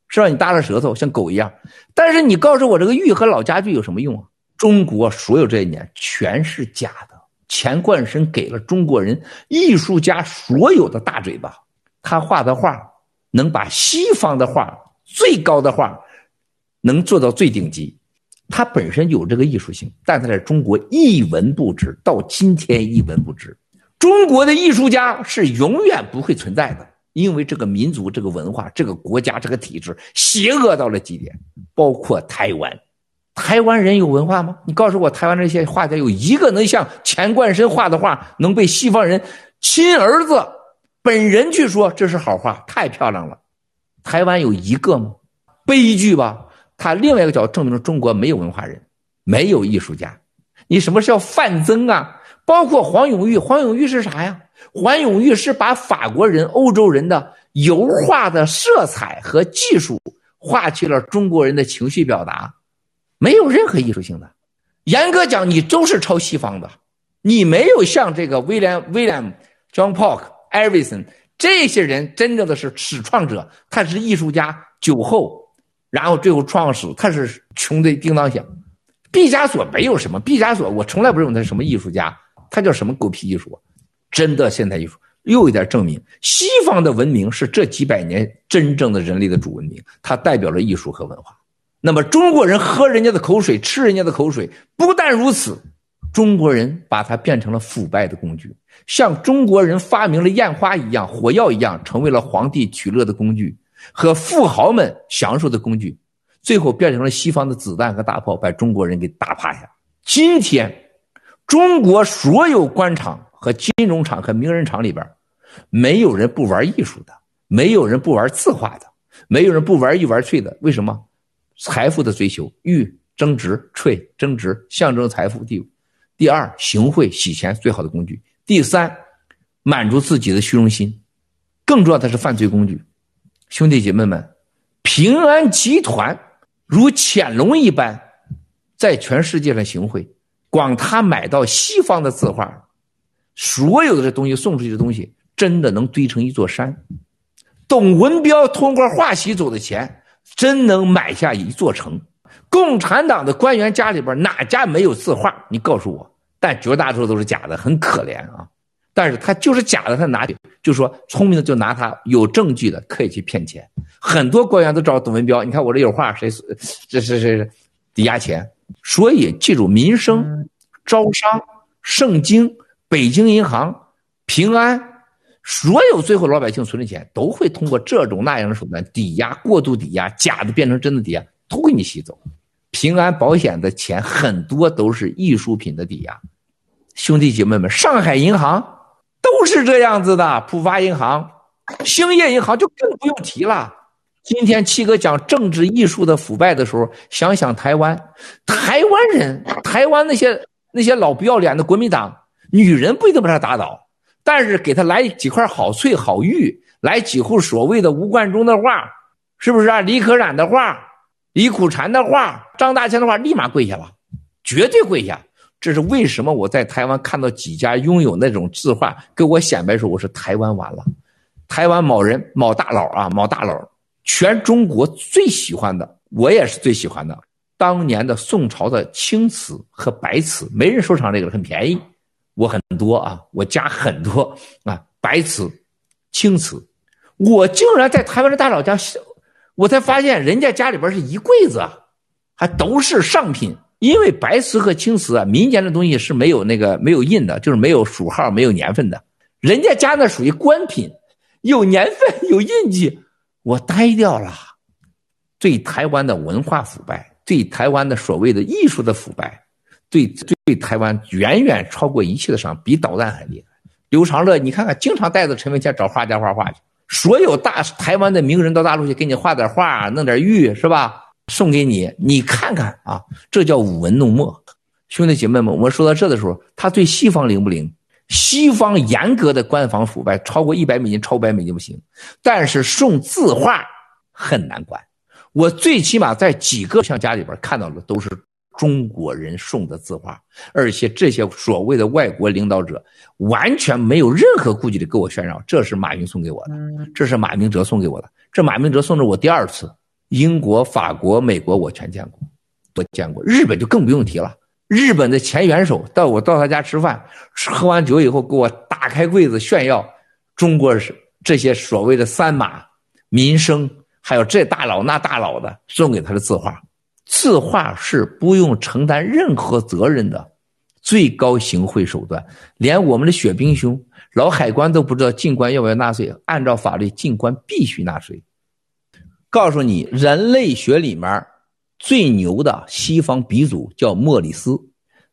是让你耷拉舌头像狗一样。但是你告诉我这个玉和老家具有什么用啊？中国所有这一年全是假的。钱贯伸给了中国人艺术家所有的大嘴巴，他画的画能把西方的画最高的画能做到最顶级。他本身有这个艺术性，但他在中国一文不值，到今天一文不值。中国的艺术家是永远不会存在的，因为这个民族、这个文化、这个国家、这个体制邪恶到了极点，包括台湾。台湾人有文化吗？你告诉我，台湾这些画家有一个能像钱冠生画的画能被西方人亲儿子本人去说这是好画，太漂亮了？台湾有一个吗？悲剧吧。他另外一个角度证明了中国没有文化人，没有艺术家。你什么叫范曾啊？包括黄永玉，黄永玉是啥呀？黄永玉是把法国人、欧洲人的油画的色彩和技术画去了中国人的情绪表达。没有任何艺术性的，严格讲，你都是抄西方的，你没有像这个威廉、威廉、John Pollock、艾维森这些人真正的是始创者，他是艺术家，酒后，然后最后创始，他是穷的叮当响。毕加索没有什么，毕加索我从来不认为他是什么艺术家，他叫什么狗屁艺术？真的现代艺术又一点证明，西方的文明是这几百年真正的人类的主文明，它代表了艺术和文化。那么中国人喝人家的口水，吃人家的口水，不但如此，中国人把它变成了腐败的工具，像中国人发明了烟花一样、火药一样，成为了皇帝取乐的工具和富豪们享受的工具，最后变成了西方的子弹和大炮，把中国人给打趴下。今天，中国所有官场和金融场和名人场里边，没有人不玩艺术的，没有人不玩字画的，没有人不玩一玩翠的，为什么？财富的追求，玉增值，翠增值，象征财富地位。第二，行贿洗钱最好的工具。第三，满足自己的虚荣心，更重要的是犯罪工具。兄弟姐妹们，平安集团如潜龙一般，在全世界上行贿，光他买到西方的字画，所有的这东西送出去的东西，真的能堆成一座山。董文标通过画席走的钱。真能买下一座城。共产党的官员家里边哪家没有字画？你告诉我。但绝大多数都是假的，很可怜啊。但是他就是假的，他拿去，就说聪明的就拿他有证据的可以去骗钱。很多官员都找董文标，你看我这有话，谁是这是谁抵押钱？所以记住，民生、招商、圣经、北京银行、平安。所有最后老百姓存的钱都会通过这种那样的手段抵押、过度抵押，假的变成真的抵押，都给你吸走。平安保险的钱很多都是艺术品的抵押。兄弟姐妹们，上海银行都是这样子的，浦发银行、兴业银行就更不用提了。今天七哥讲政治艺术的腐败的时候，想想台湾，台湾人，台湾那些那些老不要脸的国民党女人不一定把他打倒。但是给他来几块好翠好玉，来几幅所谓的吴冠中的画，是不是啊？李可染的画，李苦禅的画，张大千的画，立马跪下了，绝对跪下。这是为什么？我在台湾看到几家拥有那种字画，给我显摆时候，我说台湾完了。台湾某人某大佬啊，某大佬，全中国最喜欢的，我也是最喜欢的。当年的宋朝的青瓷和白瓷，没人收藏这个，很便宜。我很多啊，我家很多啊，白瓷、青瓷，我竟然在台湾的大佬家，我才发现人家家里边是一柜子，还都是上品。因为白瓷和青瓷啊，民间的东西是没有那个没有印的，就是没有属号、没有年份的。人家家那属于官品，有年份、有印记，我呆掉了。对台湾的文化腐败，对台湾的所谓的艺术的腐败。对对，台湾远远超过一切的伤，比导弹还厉害。刘长乐，你看看，经常带着陈文茜找画家画画去。所有大台湾的名人到大陆去给你画点画，弄点玉，是吧？送给你，你看看啊，这叫舞文弄墨。兄弟姐妹们，我们说到这的时候，他对西方灵不灵？西方严格的官方腐败，超过一百美金，超百美金不行。但是送字画很难管。我最起码在几个像家里边看到的都是。中国人送的字画，而且这些所谓的外国领导者完全没有任何顾忌的给我炫耀，这是马云送给我的，这是马明哲送给我的，这马明哲送的我第二次，英国、法国、美国我全见过，我见过，日本就更不用提了，日本的前元首到我到他家吃饭，喝完酒以后给我打开柜子炫耀中国是这些所谓的三马、民生，还有这大佬那大佬的送给他的字画。字画是不用承担任何责任的最高行贿手段，连我们的雪冰兄老海关都不知道进关要不要纳税。按照法律，进关必须纳税。告诉你，人类学里面最牛的西方鼻祖叫莫里斯，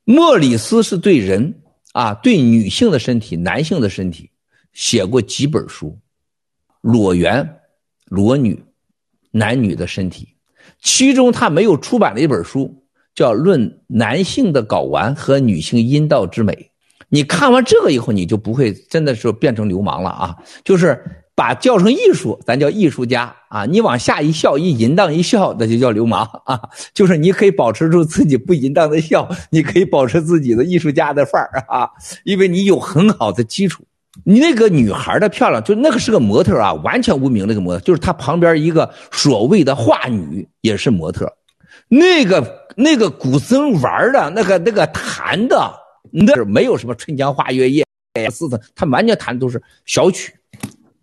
莫里斯是对人啊，对女性的身体、男性的身体写过几本书，裸猿、裸女、男女的身体。其中他没有出版的一本书叫《论男性的睾丸和女性阴道之美》。你看完这个以后，你就不会真的是变成流氓了啊！就是把叫成艺术，咱叫艺术家啊。你往下一笑，一淫荡一笑，那就叫流氓啊。就是你可以保持住自己不淫荡的笑，你可以保持自己的艺术家的范儿啊，因为你有很好的基础。你那个女孩的漂亮，就那个是个模特啊，完全无名那个模特，就是她旁边一个所谓的画女也是模特，那个那个古筝玩的，那个那个弹的，那没有什么春江花月夜似的，他完全弹的都是小曲，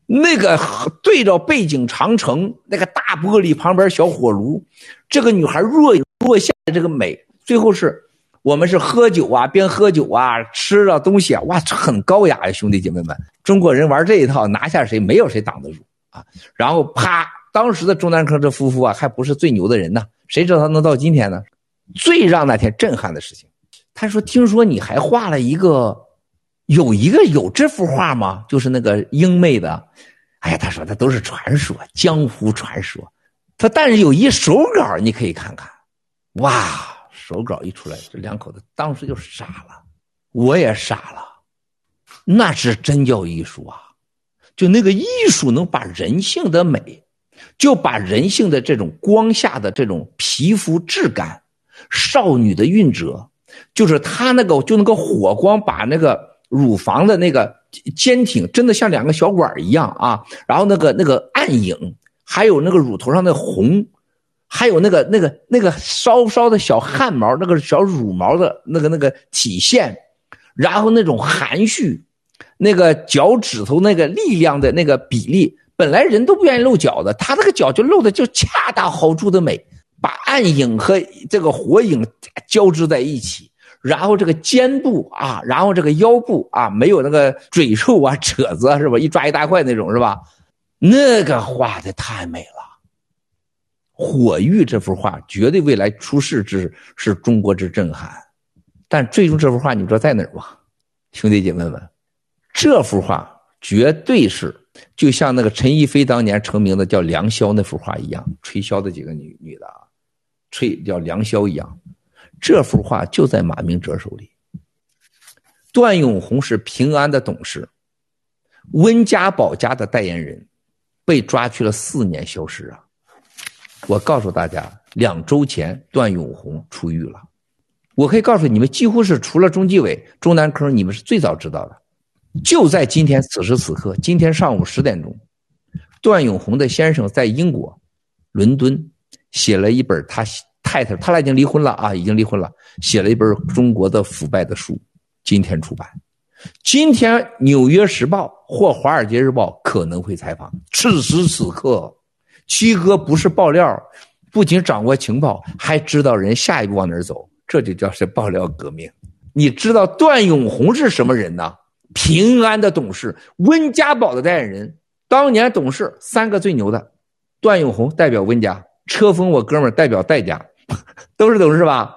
那个对着背景长城，那个大玻璃旁边小火炉，这个女孩若隐若现的这个美，最后是。我们是喝酒啊，边喝酒啊，吃了东西啊，哇，很高雅呀，兄弟姐妹们，中国人玩这一套，拿下谁没有谁挡得住啊。然后啪，当时的中南科这夫妇啊，还不是最牛的人呢，谁知道他能到今天呢？最让那天震撼的事情，他说：“听说你还画了一个，有一个有这幅画吗？就是那个英妹的。”哎呀，他说：“那都是传说，江湖传说。”他但是有一手稿，你可以看看，哇。手稿一出来，这两口子当时就傻了，我也傻了，那是真叫艺术啊！就那个艺术能把人性的美，就把人性的这种光下的这种皮肤质感、少女的韵褶，就是他那个就那个火光把那个乳房的那个坚挺，真的像两个小管一样啊！然后那个那个暗影，还有那个乳头上的红。还有那个、那个、那个稍稍的小汗毛，那个小乳毛的那个、那个体现，然后那种含蓄，那个脚趾头那个力量的那个比例，本来人都不愿意露脚的，他那个脚就露的就恰到好处的美，把暗影和这个火影交织在一起，然后这个肩部啊，然后这个腰部啊，没有那个赘肉啊、褶子，是吧？一抓一大块那种，是吧？那个画的太美了。火玉这幅画绝对未来出世之是中国之震撼，但最终这幅画你知道在哪儿吗？兄弟姐妹们，这幅画绝对是就像那个陈逸飞当年成名的叫梁筱那幅画一样，吹箫的几个女女的啊，吹叫梁筱一样，这幅画就在马明哲手里。段永红是平安的董事，温家宝家的代言人，被抓去了四年消失啊。我告诉大家，两周前段永红出狱了。我可以告诉你们，几乎是除了中纪委、中南坑，你们是最早知道的。就在今天此时此刻，今天上午十点钟，段永红的先生在英国伦敦写了一本他太太，他俩已经离婚了啊，已经离婚了，写了一本中国的腐败的书，今天出版。今天《纽约时报》或《华尔街日报》可能会采访。此时此刻。七哥不是爆料，不仅掌握情报，还知道人下一步往哪儿走，这就叫是爆料革命。你知道段永红是什么人呢？平安的董事，温家宝的代言人，当年董事三个最牛的，段永红代表温家，车峰我哥们儿代表戴家，[laughs] 都是董事吧？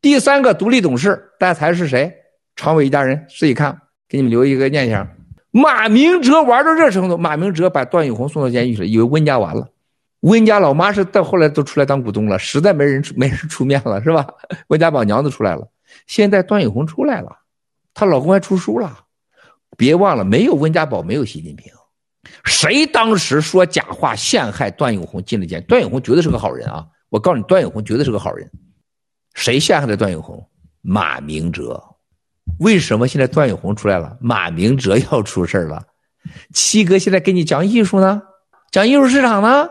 第三个独立董事，大家猜是谁？常委一家人，自己看，给你们留一个念想。马明哲玩到这程度，马明哲把段永红送到监狱去了，以为温家完了。温家老妈是到后来都出来当股东了，实在没人 [laughs] 没人出面了，是吧？温家宝娘子出来了，现在段永红出来了，她老公还出书了。别忘了，没有温家宝，没有习近平。谁当时说假话陷害段永红进了监？段永红绝对是个好人啊！我告诉你，段永红绝对是个好人。谁陷害的段永红？马明哲。为什么现在段永红出来了，马明哲要出事了？七哥现在给你讲艺术呢，讲艺术市场呢？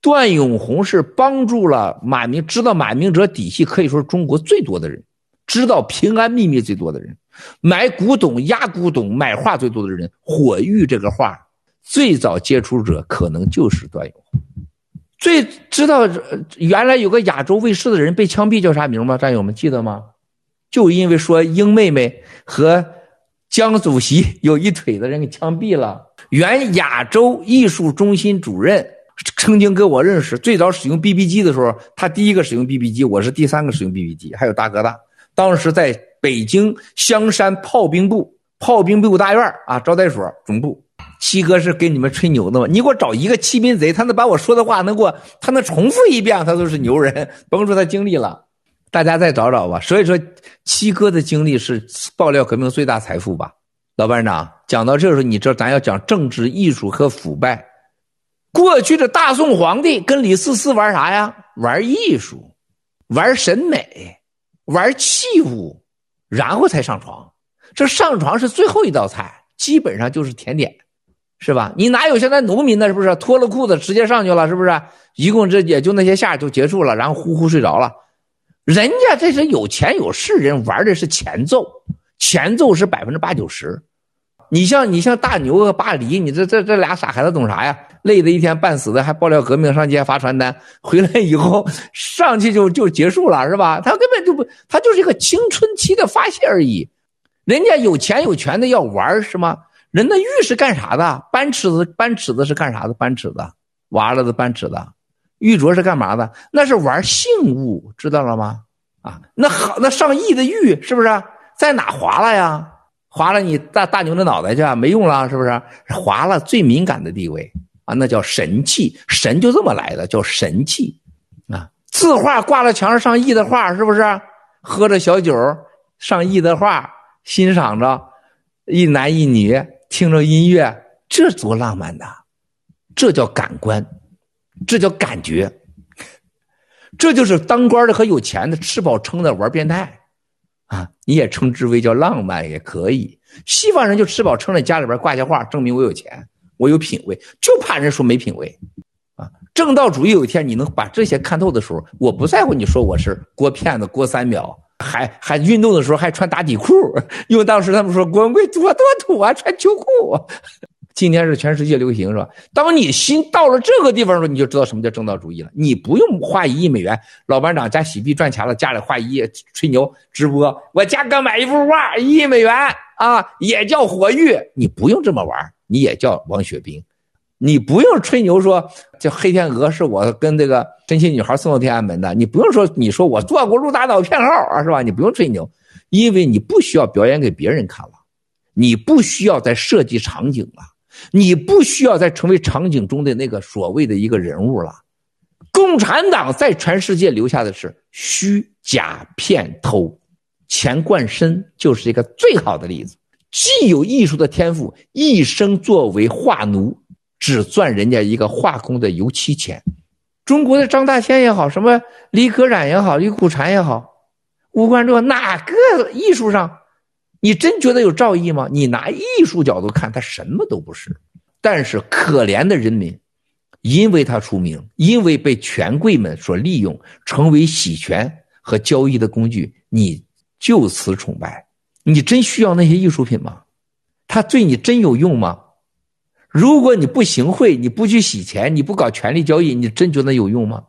段永红是帮助了马明，知道马明哲底细，可以说是中国最多的人，知道平安秘密最多的人，买古董、压古董、买画最多的人。火玉这个画最早接触者可能就是段永红。最知道原来有个亚洲卫视的人被枪毙叫啥名吗？战友们记得吗？就因为说英妹妹和江主席有一腿的人给枪毙了。原亚洲艺术中心主任。曾经跟我认识，最早使用 BB 机的时候，他第一个使用 BB 机，我是第三个使用 BB 机，还有大哥大。当时在北京香山炮兵部炮兵部大院啊，招待所总部。七哥是给你们吹牛的吗？你给我找一个欺民贼，他能把我说的话能给我，他能重复一遍，他都是牛人。甭说他经历了，大家再找找吧。所以说，七哥的经历是爆料革命最大财富吧？老班长讲到这时候，你知道咱要讲政治、艺术和腐败。过去的大宋皇帝跟李四四玩啥呀？玩艺术，玩审美，玩器物，然后才上床。这上床是最后一道菜，基本上就是甜点，是吧？你哪有现在农民呢？是不是脱了裤子直接上去了？是不是？一共这也就那些下就结束了，然后呼呼睡着了。人家这是有钱有势人，玩的是前奏，前奏是百分之八九十。你像你像大牛和巴黎，你这这这俩傻孩子懂啥呀？累得一天半死的，还爆料革命上街发传单，回来以后上去就就结束了，是吧？他根本就不，他就是一个青春期的发泄而已。人家有钱有权的要玩是吗？人的玉是干啥的？搬尺子搬尺子是干啥的？搬尺子，娃了的搬尺子。玉镯是干嘛的？那是玩性物，知道了吗？啊，那好，那上亿的玉是不是在哪划了呀？划了你大大牛的脑袋去啊，没用了，是不是？划了最敏感的地位啊，那叫神器，神就这么来的，叫神器啊。字画挂在墙上上亿的画，是不是？喝着小酒上亿的画，欣赏着一男一女，听着音乐，这多浪漫呐！这叫感官，这叫感觉，这就是当官的和有钱的吃饱撑的玩变态。啊，你也称之为叫浪漫也可以。西方人就吃饱撑了，家里边挂些画，证明我有钱，我有品位，就怕人说没品位。啊，正道主义有一天你能把这些看透的时候，我不在乎你说我是郭骗子郭三秒，还还运动的时候还穿打底裤，因为当时他们说郭文贵多多土啊，穿秋裤。今天是全世界流行是吧？当你心到了这个地方的时候，你就知道什么叫正道主义了。你不用花一亿美元，老班长加洗币赚钱了，家里花一亿吹牛直播，我家刚买一幅画一亿美元啊，也叫火玉。你不用这么玩，你也叫王雪冰。你不用吹牛说这黑天鹅是我跟这个真心女孩送到天安门的。你不用说你说我做过陆大岛骗号啊，是吧？你不用吹牛，因为你不需要表演给别人看了，你不需要再设计场景了。你不需要再成为场景中的那个所谓的一个人物了。共产党在全世界留下的是虚假骗偷，钱冠琛就是一个最好的例子。既有艺术的天赋，一生作为画奴，只赚人家一个化工的油漆钱。中国的张大千也好，什么李可染也好，李苦禅也好，吴冠中哪个艺术上？你真觉得有造诣吗？你拿艺术角度看，他什么都不是。但是可怜的人民，因为他出名，因为被权贵们所利用，成为洗钱和交易的工具，你就此崇拜。你真需要那些艺术品吗？他对你真有用吗？如果你不行贿，你不去洗钱，你不搞权力交易，你真觉得有用吗？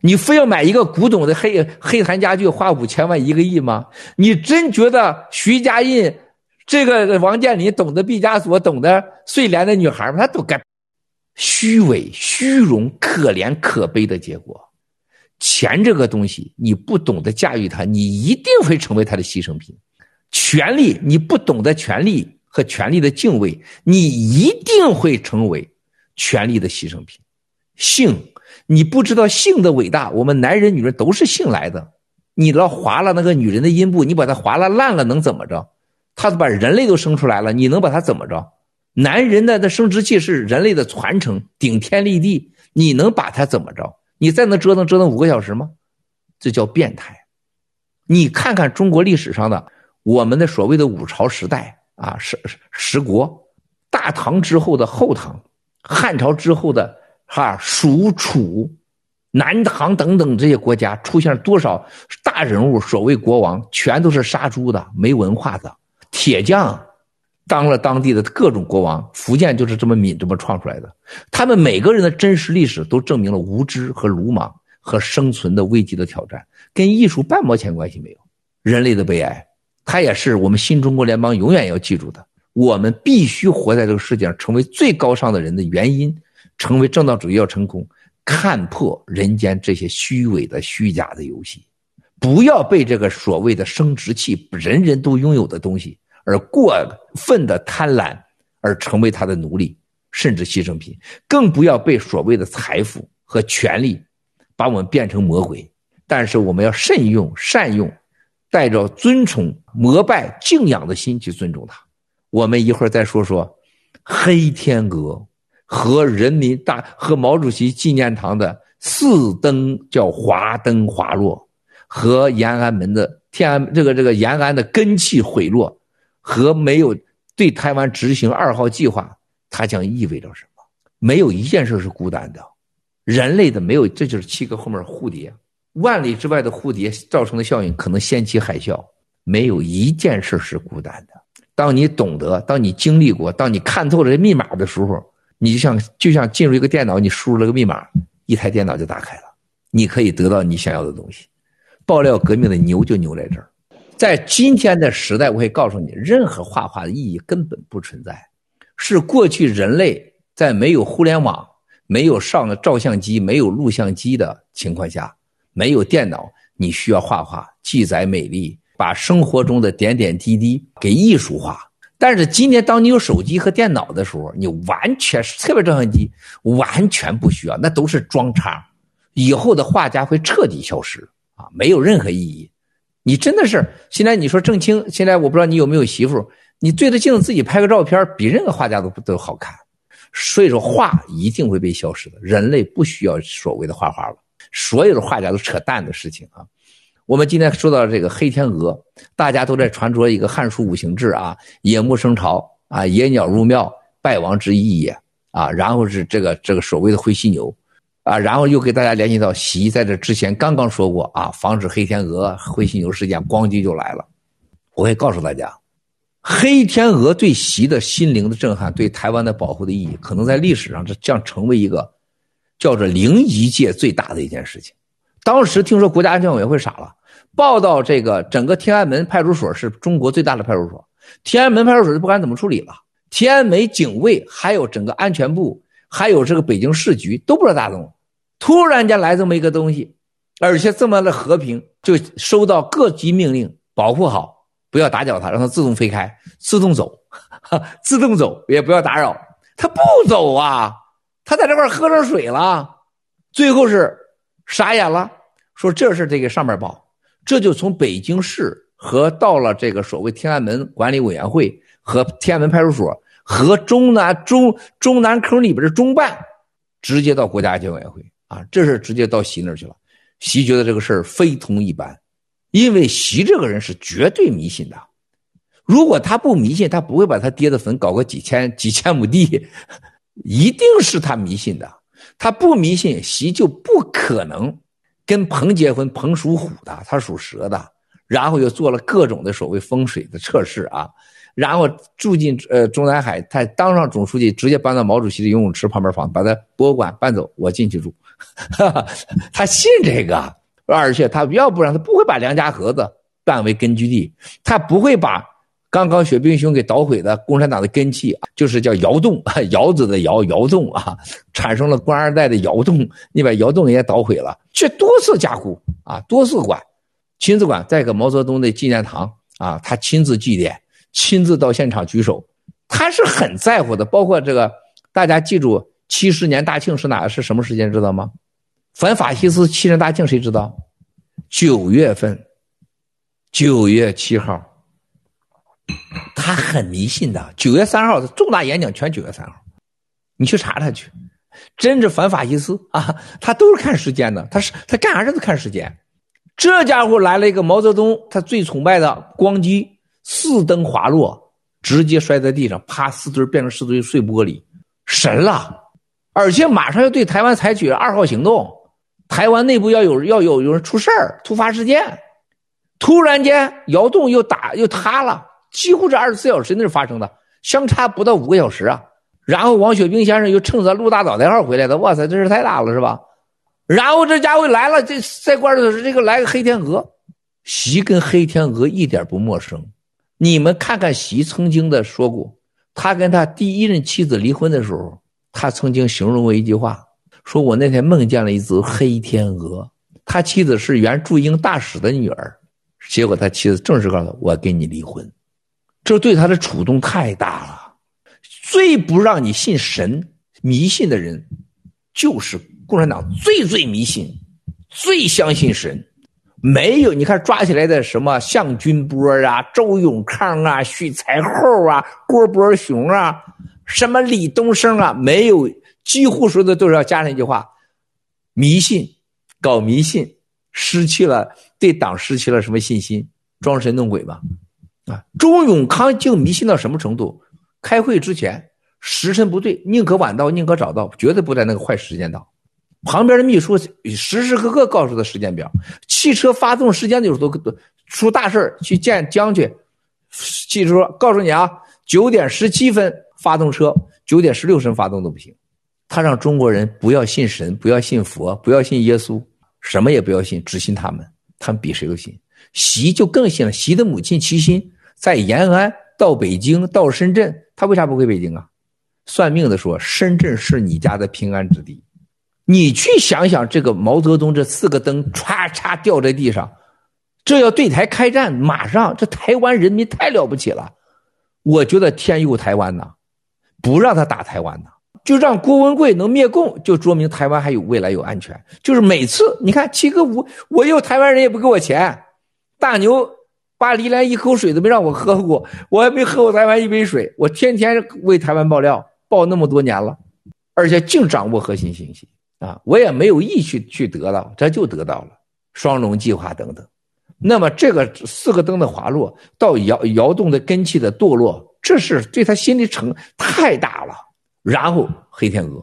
你非要买一个古董的黑黑檀家具，花五千万一个亿吗？你真觉得徐家印这个王健林懂得毕加索，懂得睡莲的女孩吗？他都该虚伪、虚荣、可怜、可悲的结果。钱这个东西，你不懂得驾驭它，你一定会成为它的牺牲品。权力，你不懂得权力和权力的敬畏，你一定会成为权力的牺牲品。性。你不知道性的伟大，我们男人女人都是性来的。你老划了那个女人的阴部，你把它划了烂了能怎么着？他把人类都生出来了，你能把他怎么着？男人的那生殖器是人类的传承，顶天立地，你能把他怎么着？你再能折腾折腾五个小时吗？这叫变态。你看看中国历史上的我们的所谓的五朝时代啊，十十国，大唐之后的后唐，汉朝之后的哈蜀楚、南唐等等这些国家，出现了多少大人物？所谓国王，全都是杀猪的，没文化的铁匠。当了当地的各种国王，福建就是这么闽这么创出来的。他们每个人的真实历史都证明了无知和鲁莽和生存的危机的挑战，跟艺术半毛钱关系没有。人类的悲哀，它也是我们新中国联邦永远要记住的。我们必须活在这个世界上，成为最高尚的人的原因，成为正道主义要成功，看破人间这些虚伪的虚假的游戏，不要被这个所谓的生殖器，人人都拥有的东西。而过分的贪婪，而成为他的奴隶，甚至牺牲品，更不要被所谓的财富和权力把我们变成魔鬼。但是我们要慎用、善用，带着尊崇、膜拜、敬仰的心去尊重他。我们一会儿再说说黑天鹅和人民大和毛主席纪念堂的四灯叫华灯华落，和延安门的天安这个这个延安的根气毁落。和没有对台湾执行二号计划，它将意味着什么？没有一件事是孤单的，人类的没有，这就是七个后面蝴蝶，万里之外的蝴蝶造成的效应可能掀起海啸。没有一件事是孤单的。当你懂得，当你经历过，当你看透了这密码的时候，你就像就像进入一个电脑，你输入了个密码，一台电脑就打开了，你可以得到你想要的东西。爆料革命的牛就牛在这儿。在今天的时代，我会告诉你，任何画画的意义根本不存在，是过去人类在没有互联网、没有上的照相机、没有录像机的情况下，没有电脑，你需要画画，记载美丽，把生活中的点点滴滴给艺术化。但是今天，当你有手机和电脑的时候，你完全是特别照相机，完全不需要，那都是装叉。以后的画家会彻底消失啊，没有任何意义。你真的是现在你说郑清，现在我不知道你有没有媳妇，你对着镜子自己拍个照片，比任何画家都都好看。所以说画一定会被消失的，人类不需要所谓的画画了，所有的画家都扯淡的事情啊。我们今天说到这个黑天鹅，大家都在传说一个汉书五行志啊，野木生巢啊，野鸟入庙，败亡之意也啊，然后是这个这个所谓的灰犀牛。啊，然后又给大家联系到习在这之前刚刚说过啊，防止黑天鹅、灰犀牛事件，咣叽就来了。我会告诉大家，黑天鹅对习的心灵的震撼，对台湾的保护的意义，可能在历史上这将成为一个叫做灵异界最大的一件事情。当时听说国家安全委员会傻了，报道这个整个天安门派出所是中国最大的派出所，天安门派出所就不敢怎么处理了，天安门警卫还有整个安全部，还有这个北京市局都不知道咋弄。突然间来这么一个东西，而且这么的和平，就收到各级命令，保护好，不要打搅它，让它自动飞开，自动走，[laughs] 自动走，也不要打扰。它不走啊，它在这块喝上水了，最后是傻眼了，说这是这个上面报，这就从北京市和到了这个所谓天安门管理委员会和天安门派出所和中南中中南坑里边的中办，直接到国家安全委员会。啊，这事直接到习那儿去了。习觉得这个事儿非同一般，因为习这个人是绝对迷信的。如果他不迷信，他不会把他爹的坟搞个几千几千亩地，[laughs] 一定是他迷信的。他不迷信，习就不可能跟彭结婚。彭属虎的，他属蛇的，然后又做了各种的所谓风水的测试啊。然后住进呃中南海，他当上总书记，直接搬到毛主席的游泳池旁边房，把他博物馆搬走，我进去住。哈哈，他信这个，而且他要不然他不会把梁家河子办为根据地，他不会把刚刚雪冰兄给捣毁的共产党的根器，就是叫窑洞，[laughs] 窑子的窑窑洞啊，产生了官二代的窑洞，你把窑洞也捣毁了，却多次加固啊，多次管，亲自管，再个毛泽东的纪念堂啊，他亲自祭奠。亲自到现场举手，他是很在乎的。包括这个，大家记住，七十年大庆是哪？是什么时间？知道吗？反法西斯七十年大庆谁知道？九月份，九月七号。他很迷信的。九月三号的重大演讲全九月三号，你去查查去。真是反法西斯啊！他都是看时间的，他是他干啥事都看时间。这家伙来了一个毛泽东，他最崇拜的光机，四灯滑落，直接摔在地上，啪，四堆变成四堆碎玻璃，神了！而且马上要对台湾采取二号行动，台湾内部要有要有有人出事儿，突发事件，突然间窑洞又打又塌了，几乎是二十四小时内发生的，相差不到五个小时啊。然后王雪冰先生又乘着陆大早代号回来的，哇塞，这事太大了，是吧？然后这家伙来了，这在关的是这个来个黑天鹅，习跟黑天鹅一点不陌生。你们看看习曾经的说过，他跟他第一任妻子离婚的时候，他曾经形容过一句话，说我那天梦见了一只黑天鹅。他妻子是原驻英大使的女儿，结果他妻子正式告诉他，我跟你离婚，这对他的触动太大了。最不让你信神迷信的人，就是共产党最最迷信、最相信神。没有，你看抓起来的什么项军波啊、周永康啊、许才厚啊、郭伯雄啊、什么李东升啊，没有，几乎说的都是要加上一句话：迷信，搞迷信，失去了对党失去了什么信心，装神弄鬼吧。啊，周永康就迷信到什么程度？开会之前时辰不对，宁可晚到，宁可早到，绝对不在那个坏时间到。旁边的秘书时时刻刻告诉他时间表，汽车发动时间的时候都都出大事去见将军。汽车告诉你啊，九点十七分发动车，九点十六分发动都不行。他让中国人不要信神，不要信佛，不要信耶稣，什么也不要信，只信他们。他们比谁都信。习就更信了。习的母亲齐心在延安到北京到深圳。他为啥不回北京啊？算命的说，深圳是你家的平安之地。你去想想，这个毛泽东这四个灯唰嚓掉在地上，这要对台开战，马上这台湾人民太了不起了。我觉得天佑台湾呐，不让他打台湾呐，就让郭文贵能灭共，就说明台湾还有未来有安全。就是每次你看七哥五，我又台湾人也不给我钱，大牛。巴黎连一口水都没让我喝过，我还没喝过台湾一杯水。我天天为台湾爆料，爆那么多年了，而且净掌握核心信息啊！我也没有意去去得到，这就得到了双龙计划等等。那么这个四个灯的滑落到窑窑洞的根气的堕落，这是对他心理成太大了。然后黑天鹅，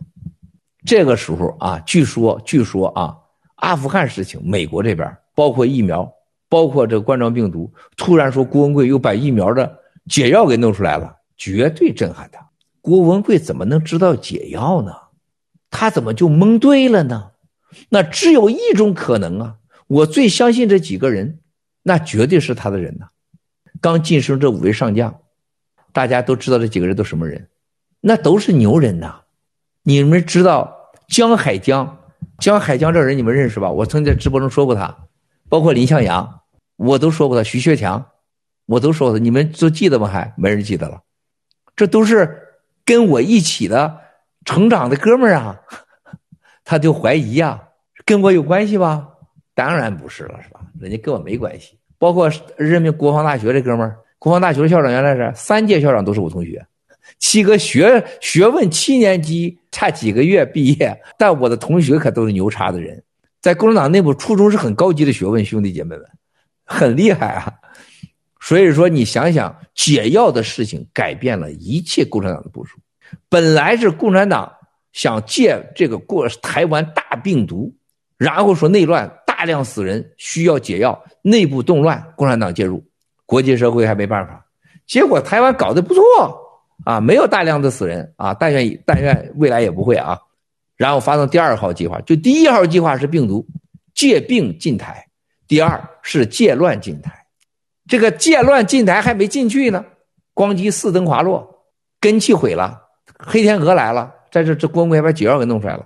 这个时候啊，据说据说啊，阿富汗事情，美国这边包括疫苗。包括这冠状病毒，突然说郭文贵又把疫苗的解药给弄出来了，绝对震撼他。郭文贵怎么能知道解药呢？他怎么就蒙对了呢？那只有一种可能啊！我最相信这几个人，那绝对是他的人呐。刚晋升这五位上将，大家都知道这几个人都什么人？那都是牛人呐！你们知道江海江？江海江这人你们认识吧？我曾经在直播中说过他，包括林向阳。我都说过他，徐学强，我都说过他，你们都记得吗？还没人记得了，这都是跟我一起的成长的哥们儿啊，[laughs] 他就怀疑呀、啊，跟我有关系吧？当然不是了，是吧？人家跟我没关系。包括任命国防大学这哥们儿，国防大学校长原来是三届校长都是我同学，七个学学问七年级差几个月毕业，但我的同学可都是牛叉的人，在共产党内部，初中是很高级的学问，兄弟姐妹们。很厉害啊，所以说你想想，解药的事情改变了一切共产党的部署。本来是共产党想借这个过台湾大病毒，然后说内乱大量死人需要解药，内部动乱，共产党介入，国际社会还没办法。结果台湾搞得不错啊，没有大量的死人啊，但愿但愿未来也不会啊。然后发动第二号计划，就第一号计划是病毒，借病进台。第二是借乱进台，这个借乱进台还没进去呢，光机四灯滑落，根气毁了，黑天鹅来了，在这这光棍还把解药给弄出来了。